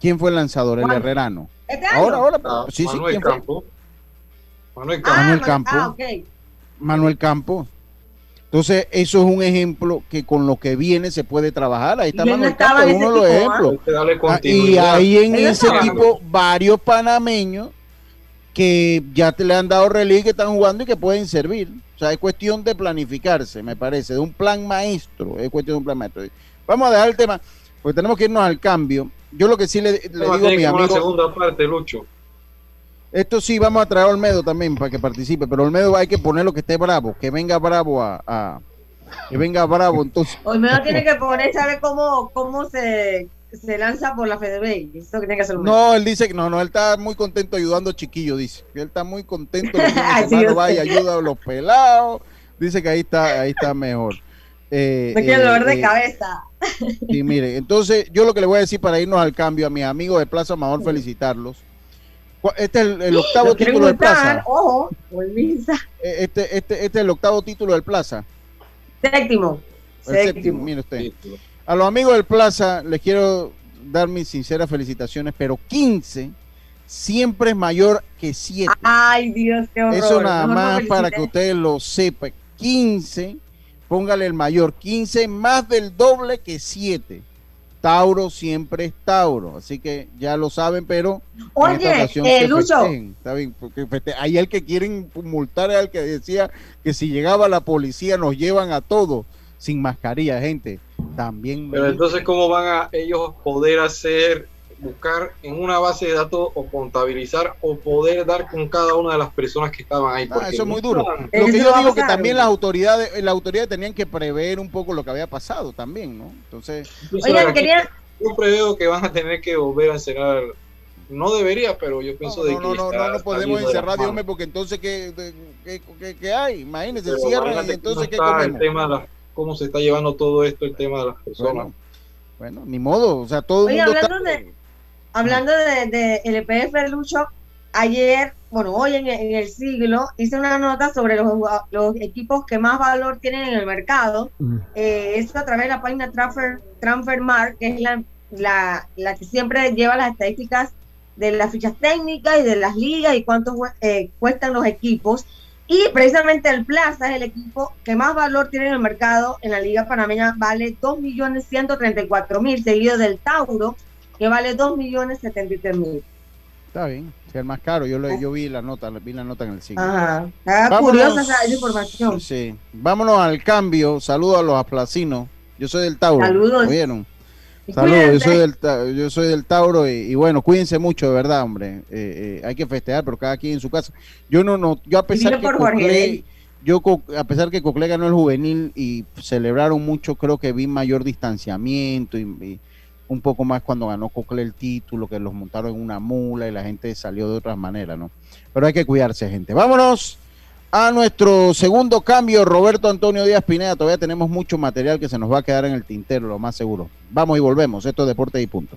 ¿Quién fue el lanzador? El herrerano. ¿Este ahora, ahora. Ah, sí, Manuel sí, Campo. Manuel Campo. Manuel Campo. Ah, Manuel Campo. Entonces, eso es un ejemplo que con lo que viene se puede trabajar. Ahí está Manuel Campo, uno de los ejemplos. Ah, y ahí en ese equipo, varios panameños que ya te le han dado relieve que están jugando y que pueden servir. O sea, es cuestión de planificarse, me parece, de un plan maestro. Es cuestión de un plan maestro. Vamos a dejar el tema, porque tenemos que irnos al cambio. Yo lo que sí le, digo a mi amigo. segunda parte, Lucho. Esto sí, vamos a traer a Olmedo también para que participe, pero Olmedo hay que ponerlo que esté bravo, que venga bravo a, que venga bravo entonces. Olmedo tiene que poner, sabe cómo, cómo se, se lanza por la FedeBay. Eso que tiene que hacer No, él dice que no, no, él está muy contento ayudando a Chiquillo, dice. Él está muy contento, los va y ayuda a los pelados. Dice que ahí está, ahí está mejor. Eh, Me quiero dolor de eh, cabeza. Y mire, entonces yo lo que le voy a decir para irnos al cambio a mis amigos de Plaza Amador, felicitarlos. Este es el, octavo título del Plaza. Ojo, eh, este, este, este es el octavo título del Plaza. Séptimo. séptimo, mire usted. A los amigos del Plaza les quiero dar mis sinceras felicitaciones, pero 15 siempre es mayor que 7. Ay, Dios, qué horror. Eso nada más para que ustedes lo sepan. 15 póngale el mayor, 15 más del doble que 7. Tauro siempre es Tauro, así que ya lo saben, pero oye, eh, Lucho, está bien, porque hay el que quieren multar al que decía que si llegaba la policía nos llevan a todos sin mascarilla, gente. También. Pero entonces cómo van a ellos poder hacer buscar en una base de datos o contabilizar o poder dar con cada una de las personas que estaban ahí. Ah, eso es muy duro. Lo que yo digo que también las autoridades, las autoridades tenían que prever un poco lo que había pasado también, ¿no? Entonces, yo preveo que van a tener que volver a encerrar. No debería, pero yo pienso de que no, no, no, no podemos encerrar, porque entonces ¿qué, qué, qué, hay? Imagínense, cierran y entonces ¿qué comemos? El tema cómo se está llevando todo esto, el tema de las personas. Bueno, ni modo, o sea, todo el mundo hablando de hablando de, de LPF Lucho, ayer, bueno, hoy en, el siglo, hice una nota sobre los, los, equipos que más valor tienen en el mercado. Eh, esto a través de la página Transfer, Transfermark, que es la, la, la, que siempre lleva las estadísticas de las fichas técnicas y de las ligas y cuánto eh, cuestan los equipos. Y precisamente el Plaza es el equipo que más valor tiene en el mercado en la Liga Panameña, vale 2.134.000, seguido del Tauro, que vale 2.073.000. Está bien, es el más caro. Yo, yo vi la nota, vi la nota en el siglo. Ajá, está curiosa esa, información. Sí, vámonos al cambio. Saludos a los aplacinos. Yo soy del Tauro. Saludos. ¿Oyeron? Saludos, yo soy, del, yo soy del Tauro y, bueno, cuídense mucho, de verdad, hombre. Eh, eh, hay que festejar, pero cada quien en su casa. Yo no, no, yo a pesar que yo a pesar que Cocle ganó el juvenil y celebraron mucho, creo que vi mayor distanciamiento y, un poco más cuando ganó Cocle el título, que los montaron en una mula y la gente salió de otras maneras, ¿no? Pero hay que cuidarse, gente. Vámonos a nuestro segundo cambio, Roberto Antonio Díaz Pineda. Todavía tenemos mucho material que se nos va a quedar en el tintero, lo más seguro. Vamos y volvemos. Esto es Deporte y Punto.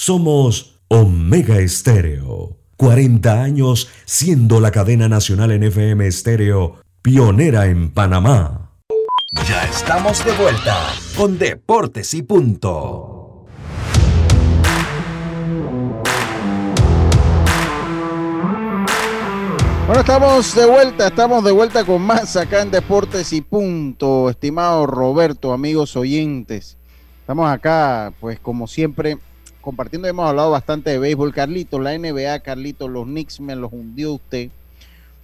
Somos Omega Estéreo. 40 años siendo la cadena nacional en FM Estéreo, pionera en Panamá. Ya estamos de vuelta con Deportes y Punto. Bueno, estamos de vuelta, estamos de vuelta con más acá en Deportes y Punto, estimado Roberto, amigos oyentes. Estamos acá, pues como siempre, compartiendo, hemos hablado bastante de béisbol. Carlito, la NBA, Carlito, los Knicks me los hundió usted.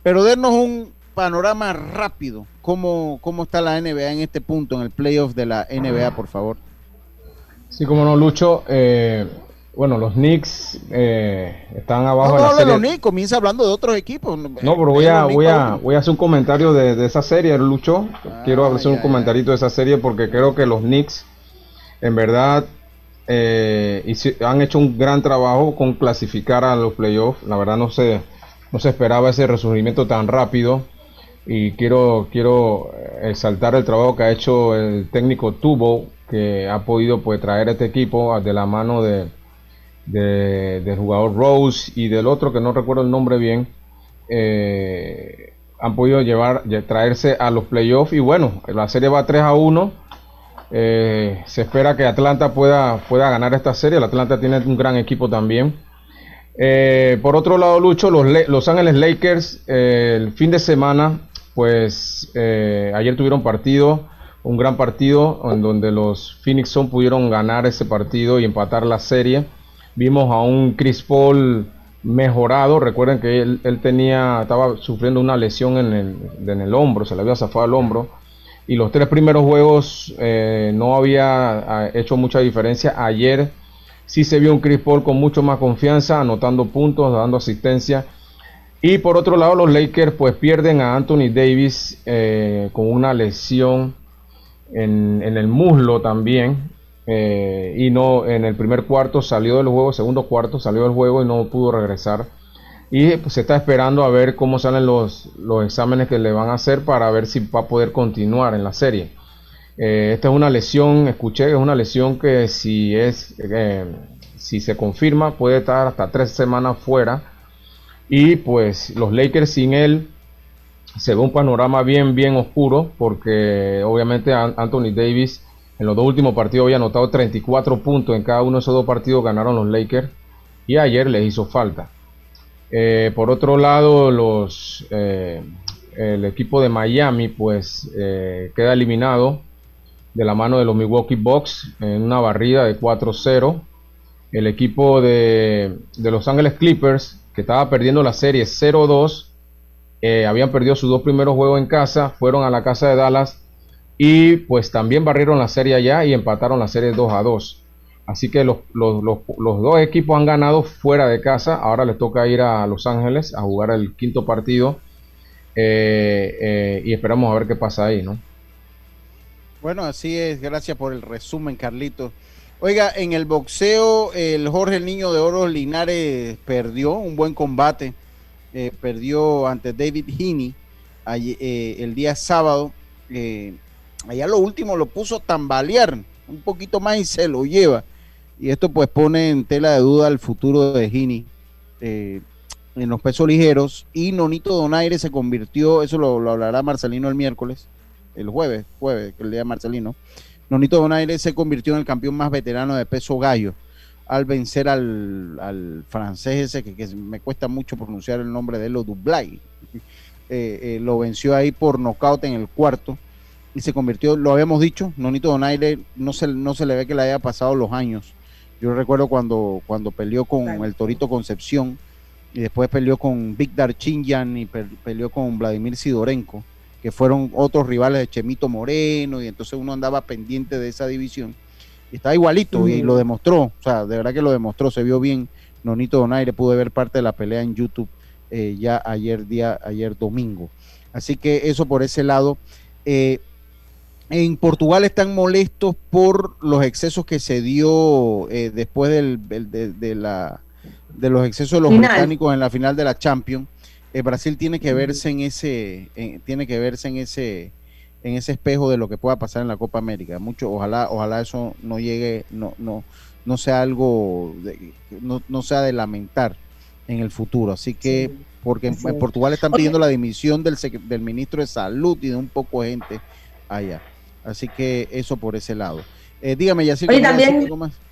Pero denos un panorama rápido. ¿Cómo, ¿Cómo está la NBA en este punto, en el playoff de la NBA, por favor? Sí, como no, Lucho. Eh, bueno, los Knicks eh, están abajo. No, no, de, los Knicks, comienza hablando de otros equipos. No, pero voy a, voy a, voy a hacer un comentario de, esa serie, Lucho. Quiero ah, hacer un comentarito de esa serie porque creo que los Knicks, en verdad, eh, y han hecho un gran trabajo con clasificar a los playoffs. La verdad no se, no se esperaba ese resurgimiento tan rápido. Y quiero, quiero eh, exaltar el trabajo que ha hecho el técnico Tubo, que ha podido pues, traer este equipo de la mano de, del jugador Rose y del otro que no recuerdo el nombre bien. Eh, han podido llevar, traerse a los playoffs y bueno, la serie va 3 a 1 eh, se espera que Atlanta pueda, pueda ganar esta serie. El Atlanta tiene un gran equipo también. Eh, por otro lado, Lucho, los Los Ángeles Lakers el fin de semana, pues ayer tuvieron partido, un gran partido en donde los Phoenix Sun pudieron ganar ese partido y empatar la serie. Vimos a un Chris Paul mejorado. Recuerden que él, tenía, estaba sufriendo una lesión en el, en el, hombro, se le había zafado el hombro. Y los tres primeros juegos eh, no había ah, hecho mucha diferencia. Ayer sí se vio un Chris Paul con mucho más confianza, anotando puntos, dando asistencia. Y por otro lado, los Lakers pues pierden a Anthony Davis eh, con una lesión en, en, el muslo también. Eh, y no en el primer cuarto salió del juego, segundo cuarto salió del juego y no pudo regresar. Y pues, se está esperando a ver cómo salen los, los exámenes que le van a hacer para ver si va a poder continuar en la serie. Eh, esta es una lesión, escuché es una lesión que si es eh, si se confirma puede estar hasta tres semanas fuera. Y pues los Lakers sin él se ve un panorama bien, bien oscuro porque obviamente Anthony Davis en los dos últimos partidos había anotado 34 puntos en cada uno de esos dos partidos, ganaron los Lakers y ayer les hizo falta. Eh, por otro lado, los, eh, el equipo de Miami pues eh, queda eliminado de la mano de los Milwaukee Bucks en una barrida de 4-0. El equipo de, de, Los Ángeles Clippers, que estaba perdiendo la serie 0-2, habían perdido sus dos primeros juegos en casa, fueron a la casa de Dallas y pues también barrieron la serie allá y empataron la serie 2 a 2. Así que los, dos equipos han ganado fuera de casa. Ahora les toca ir a Los Ángeles a jugar el quinto partido. Eh, eh, y esperamos a ver qué pasa ahí, ¿no? Bueno, así es. Gracias por el resumen, Carlito. Oiga, en el boxeo, el Jorge el Niño de Oro Linares perdió un buen combate. Eh, perdió ante David Heaney el día sábado allá lo último lo puso tambalear un poquito más y se lo lleva. Y esto pues pone en tela de duda el futuro de Gini eh, en los pesos ligeros. Y Nonito Donaire se convirtió, eso lo, hablará Marcelino el miércoles, el jueves, jueves, el día de Marcelino. Nonito Donaire se convirtió en el campeón más veterano de peso gallo al vencer al, francés ese que, me cuesta mucho pronunciar el nombre de lo Dublay. Eh, eh, lo venció ahí por nocaut en el cuarto y se convirtió, lo habíamos dicho, Nonito Donaire no se, no se le ve que le haya pasado los años. Yo recuerdo cuando, cuando peleó con el Torito Concepción y después peleó con Víctor Chinyan y peleó con Vladimir Sidorenko, que fueron otros rivales de Chemito Moreno y entonces uno andaba pendiente de esa división. Y estaba igualito y lo demostró, o sea, de verdad que lo demostró, se vio bien. Nonito Donaire pude ver parte de la pelea en YouTube eh, ya ayer día, ayer domingo. Así que eso por ese lado. Eh, en Portugal están molestos por los excesos que se dio eh, después del, de, la, de los excesos de los británicos en la final de la Champions. Eh, Brasil tiene que verse en ese, tiene que verse en ese, en ese espejo de lo que pueda pasar en la Copa América. Mucho, ojalá, ojalá eso no llegue, no, no, no sea algo, no, no sea de lamentar en el futuro. Así que, porque en, Portugal están pidiendo la dimisión del, del ministro de Salud y de un poco de gente allá. Así que eso por ese lado. Eh, dígame, ya Oye, también,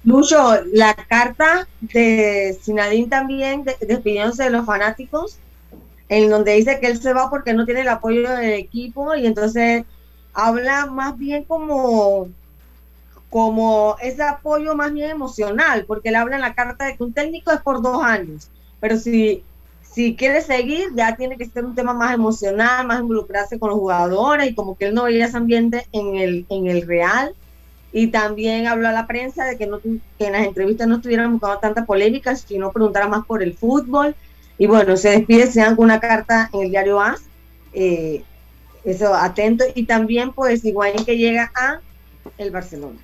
Lucho, la carta de Sinadín también despidiéndose de los fanáticos, en donde dice que él se va porque no tiene el apoyo del equipo y entonces habla más bien como como ese apoyo más bien emocional, porque él habla en la carta de que un técnico es por dos años, pero si si quiere seguir, ya tiene que ser un tema más emocional, más involucrarse con los jugadores y como que él no veía ese ambiente en el, en el Real. Y también habló a la prensa de que, no, que en las entrevistas no estuvieran buscando tanta polémica, sino preguntara más por el fútbol. Y bueno, se despide, se dan una carta en el diario AS. Eh, eso, atento. Y también, pues, igual que llega a el Barcelona.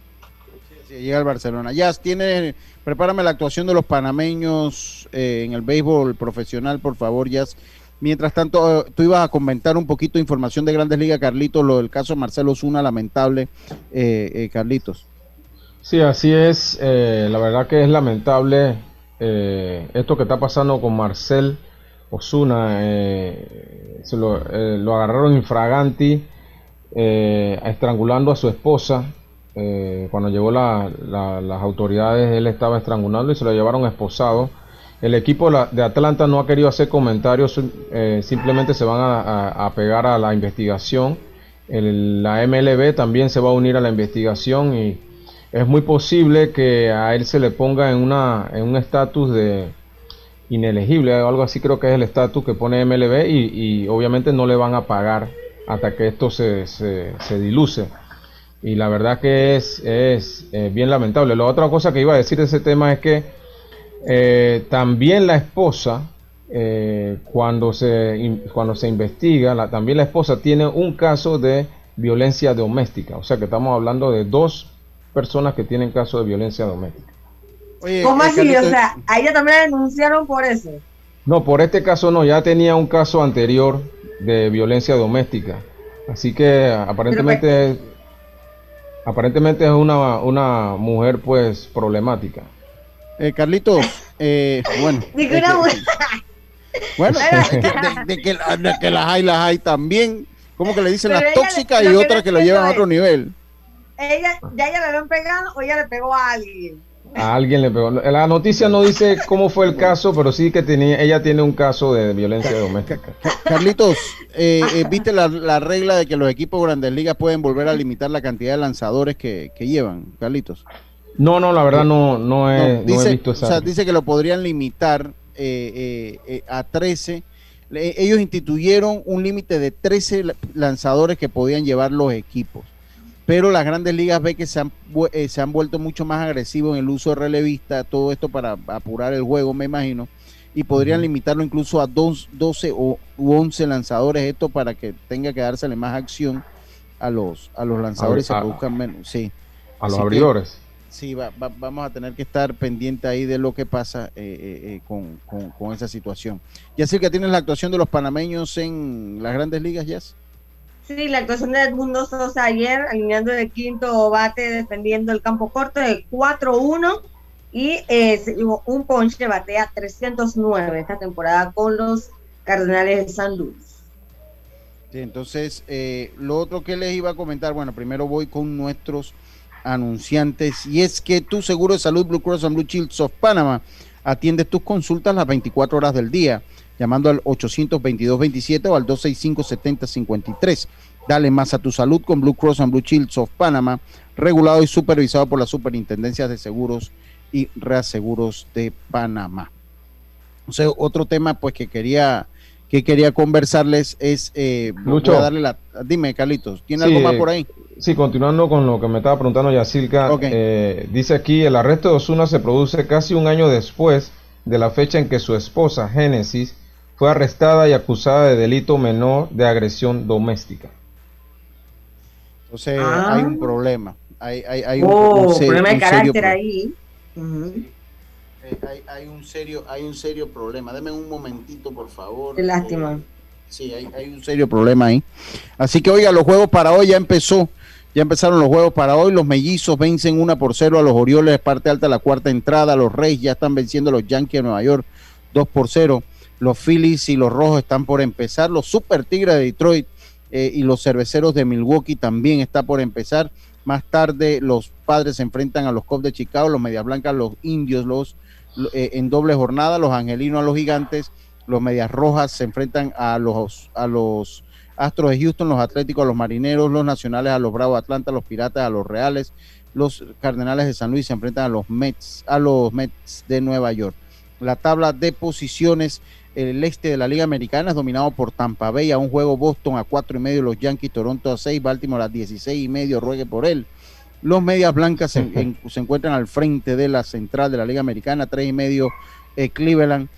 Sí, llega al Barcelona. Ya tiene Prepárame la actuación de los panameños eh, en el béisbol profesional, por favor, Jazz. Mientras tanto, eh, tú ibas a comentar un poquito información de Grandes Ligas, Carlitos, lo del caso Marcelo Zuna, lamentable, eh, Carlitos. Sí, así es. la verdad que es lamentable esto que está pasando con Marcel Osuna. se lo, lo, agarraron infraganti, estrangulando a su esposa. Eh, cuando llegó las autoridades, él estaba estrangulando y se lo llevaron esposado. el equipo de Atlanta no ha querido hacer comentarios, eh, simplemente se van a, pegar a la investigación. la MLB también se va a unir a la investigación y es muy posible que a él se le ponga en, una, en un estatus de inelegible o algo así creo que es el estatus que pone MLB y, obviamente no le van a pagar hasta que esto se, se, diluce. Y la verdad que es, es eh, bien lamentable. La otra cosa que iba a decir de ese tema es que eh, también la esposa, eh, cuando, se, cuando se investiga, la, también la esposa tiene un caso de violencia doméstica. O sea que estamos hablando de dos personas que tienen caso de violencia doméstica. ¿Cómo así? O sea, a ella también la denunciaron por eso. No, por este caso no, ya tenía un caso anterior de violencia doméstica. Así que aparentemente, aparentemente es una, una mujer pues problemática. Eh, Carlitos, eh, bueno. [LAUGHS] bueno, de, que, las hay, las hay también. ¿Cómo que le dicen las tóxicas y otras que lo llevan a otro nivel? Ella, ya ella le habían pegado o ella le pegó a alguien. A alguien le pegó. La noticia no dice cómo fue el caso, pero sí que tenía, ella tiene un caso de violencia doméstica. Carlitos, eh, eh, ¿viste la, regla de que los equipos de grandes ligas pueden volver a limitar la cantidad de lanzadores que, que llevan, Carlitos? No, no, la verdad no, no, he, dice, visto esa. O sea, dice que lo podrían limitar eh, eh, eh a 13. ellos instituyeron un límite de 13 lanzadores que podían llevar los equipos. Pero las grandes ligas ve que se han, eh, se han vuelto mucho más agresivos en el uso de relevista, todo esto para apurar el juego, me imagino. Y podrían limitarlo incluso a dos, 12 o 11 lanzadores, esto para que tenga que dársele más acción a los, a los lanzadores a, se produzcan menos. Sí. A los abridores sí, vamos a tener que estar pendiente ahí de lo que pasa eh, eh, eh, con, esa situación. Y así que tienes la actuación de los panameños en las grandes ligas, Jess. Sí, la actuación de Edmundo Sosa ayer, alineando el quinto bate, defendiendo el campo corto de 4-1 y un ponche batea 309 esta temporada con los Cardenales de San Luis. Entonces, lo otro que les iba a comentar, bueno, primero voy con nuestros anunciantes y es que tu seguro de salud Blue Cross and Blue Shields of Panama atiende tus consultas las 24 horas del día llamando al 822-27 o al 265-7053. Dale más a tu salud con Blue Cross and Blue Shields of Panama, regulado y supervisado por las superintendencias de seguros y reaseguros de Panamá. O sea, otro tema pues que quería que quería conversarles es eh, darle la dime Carlitos, ¿tiene algo más por ahí? Sí, continuando con lo que me estaba preguntando Yacilca, eh, dice aquí, el arresto de Osuna se produce casi un año después de la fecha en que su esposa, Génesis, fue arrestada y acusada de delito menor de agresión doméstica. Entonces ah. hay un problema. Hay, hay, un, oh, problema de carácter ahí. Eh, hay, un serio, hay un serio problema. Deme un momentito, por favor. Qué lástima. Eh, sí, hay, hay, un serio problema ahí. Así que, oiga, los juegos para hoy ya empezó. Ya empezaron los juegos para hoy. Los mellizos vencen una por cero a los Orioles de parte alta la cuarta entrada. Los Reyes ya están venciendo a los Yankees de Nueva York dos por cero. Los Phillies y los Rojos están por empezar. Los Super Tigres de Detroit eh, y los Cerveceros de Milwaukee también está por empezar. Más tarde los Padres se enfrentan a los Cubs de Chicago, los Medias Blancas, los Indios, los eh, en doble jornada, los Angelinos a los Gigantes, los Medias Rojas se enfrentan a los a los Astros de Houston, los Atléticos a los Marineros, los Nacionales a los Bravos de Atlanta, los Piratas a los Reales, los Cardenales de San Luis se enfrentan a los Mets, a los Mets de Nueva York. La tabla de posiciones, el este de la Liga Americana es dominado por Tampa Bay a un juego Boston a cuatro y medio, los Yankees Toronto a seis, Baltimore a dieciséis y medio, ruegue por él. Los Medias Blancas se, encuentran al frente de la central de la Liga Americana, tres y medio eh, Cleveland,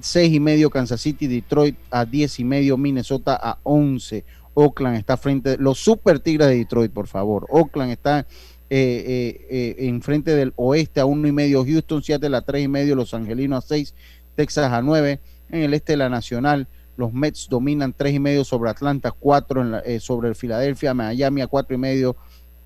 seis y medio Kansas City, Detroit a diez y medio, Minnesota a once. Oakland está frente, los Super Tigres de Detroit, por favor. Oakland está eh, eh, eh, en frente del oeste a uno y medio, Houston, Seattle a tres y medio, Los Angelinos a seis, Texas a nueve. En el este de la Nacional, los Mets dominan tres y medio sobre Atlanta, cuatro sobre el Filadelfia, Miami a cuatro y medio,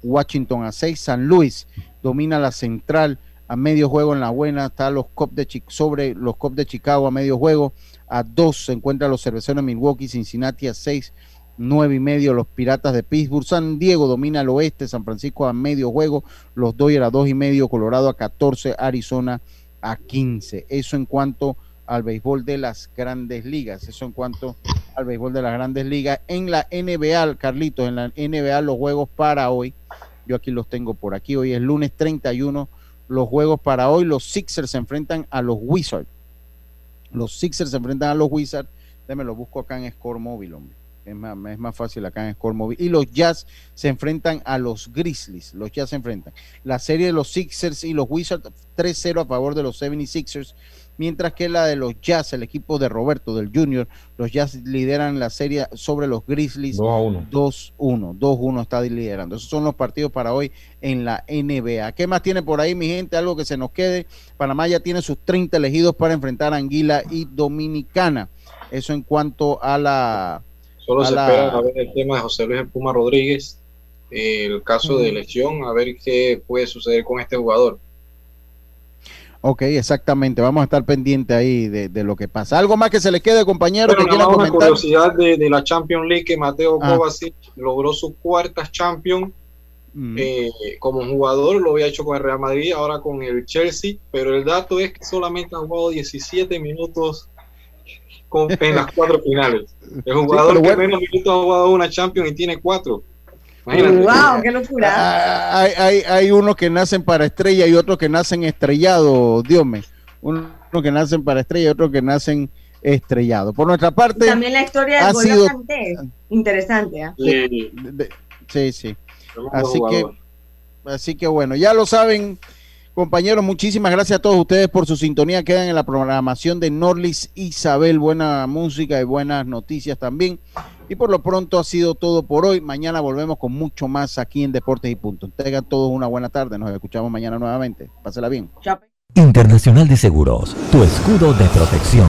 Washington a seis, San Luis domina la central a medio juego en la buena, está los Cubs de sobre los Cubs de Chicago a medio juego, a dos se encuentran los cerveceros de Milwaukee, Cincinnati a seis, nueve y medio los Piratas de Pittsburgh, San Diego domina el oeste, San Francisco a medio juego, los Dodgers a dos y medio, Colorado a 14, Arizona a 15. Eso en cuanto al béisbol de las grandes ligas. Eso en cuanto al béisbol de las grandes ligas. En la NBA, Carlitos, en la NBA los juegos para hoy. Yo aquí los tengo por aquí. Hoy es lunes 31. Los juegos para hoy. Los Sixers se enfrentan a los Wizards. Los Sixers se enfrentan a los Wizards. Déjame lo busco acá en Score Móvil, hombre. Es más, es más fácil acá en Score Móvil. Y los Jazz se enfrentan a los Grizzlies. Los Jazz se enfrentan. La serie de los Sixers y los Wizards 3-0 a favor de los 76ers mientras que la de los Jazz, el equipo de Roberto del Junior, los Jazz lideran la serie sobre los Grizzlies 2-1. 2-1, 2-1 está liderando. Esos son los partidos para hoy en la NBA. ¿Qué más tiene por ahí, mi gente? Algo que se nos quede. Panamá ya tiene sus 30 elegidos para enfrentar a Anguila y Dominicana. Eso en cuanto a la... Solo se espera a ver el tema de José Luis Puma Rodríguez, el caso de elección, a ver qué puede suceder con este jugador. Ok, exactamente. Vamos a estar pendientes ahí de, lo que pasa. ¿Algo más que se le quede, compañero? que quiera comentar? Una curiosidad de, la Champions League que Mateo ah. Kovacic logró su cuarta Champions mm. eh, como jugador. Lo había hecho con el Real Madrid, ahora con el Chelsea. Pero el dato es que solamente ha jugado 17 minutos en las [LAUGHS] cuatro finales. El jugador que menos minutos ha jugado una Champions y tiene cuatro. ¡Wow! ¡Qué locura! Hay, hay, hay, unos que nacen para estrella y otros que nacen estrellados, Dios mío. Unos que nacen para estrella y otros que nacen estrellados. Por nuestra parte. También la historia del sido... interesante. ¿ah? Sí, sí. Así que, así que bueno, ya lo saben. Compañeros, muchísimas gracias a todos ustedes por su sintonía. Quedan en la programación de Norlis Isabel. Buena música y buenas noticias también. Y por lo pronto ha sido todo por hoy. Mañana volvemos con mucho más aquí en Deportes y Punto. Tengan todos una buena tarde. Nos escuchamos mañana nuevamente. Pásela bien. Internacional de Seguros, tu escudo de protección.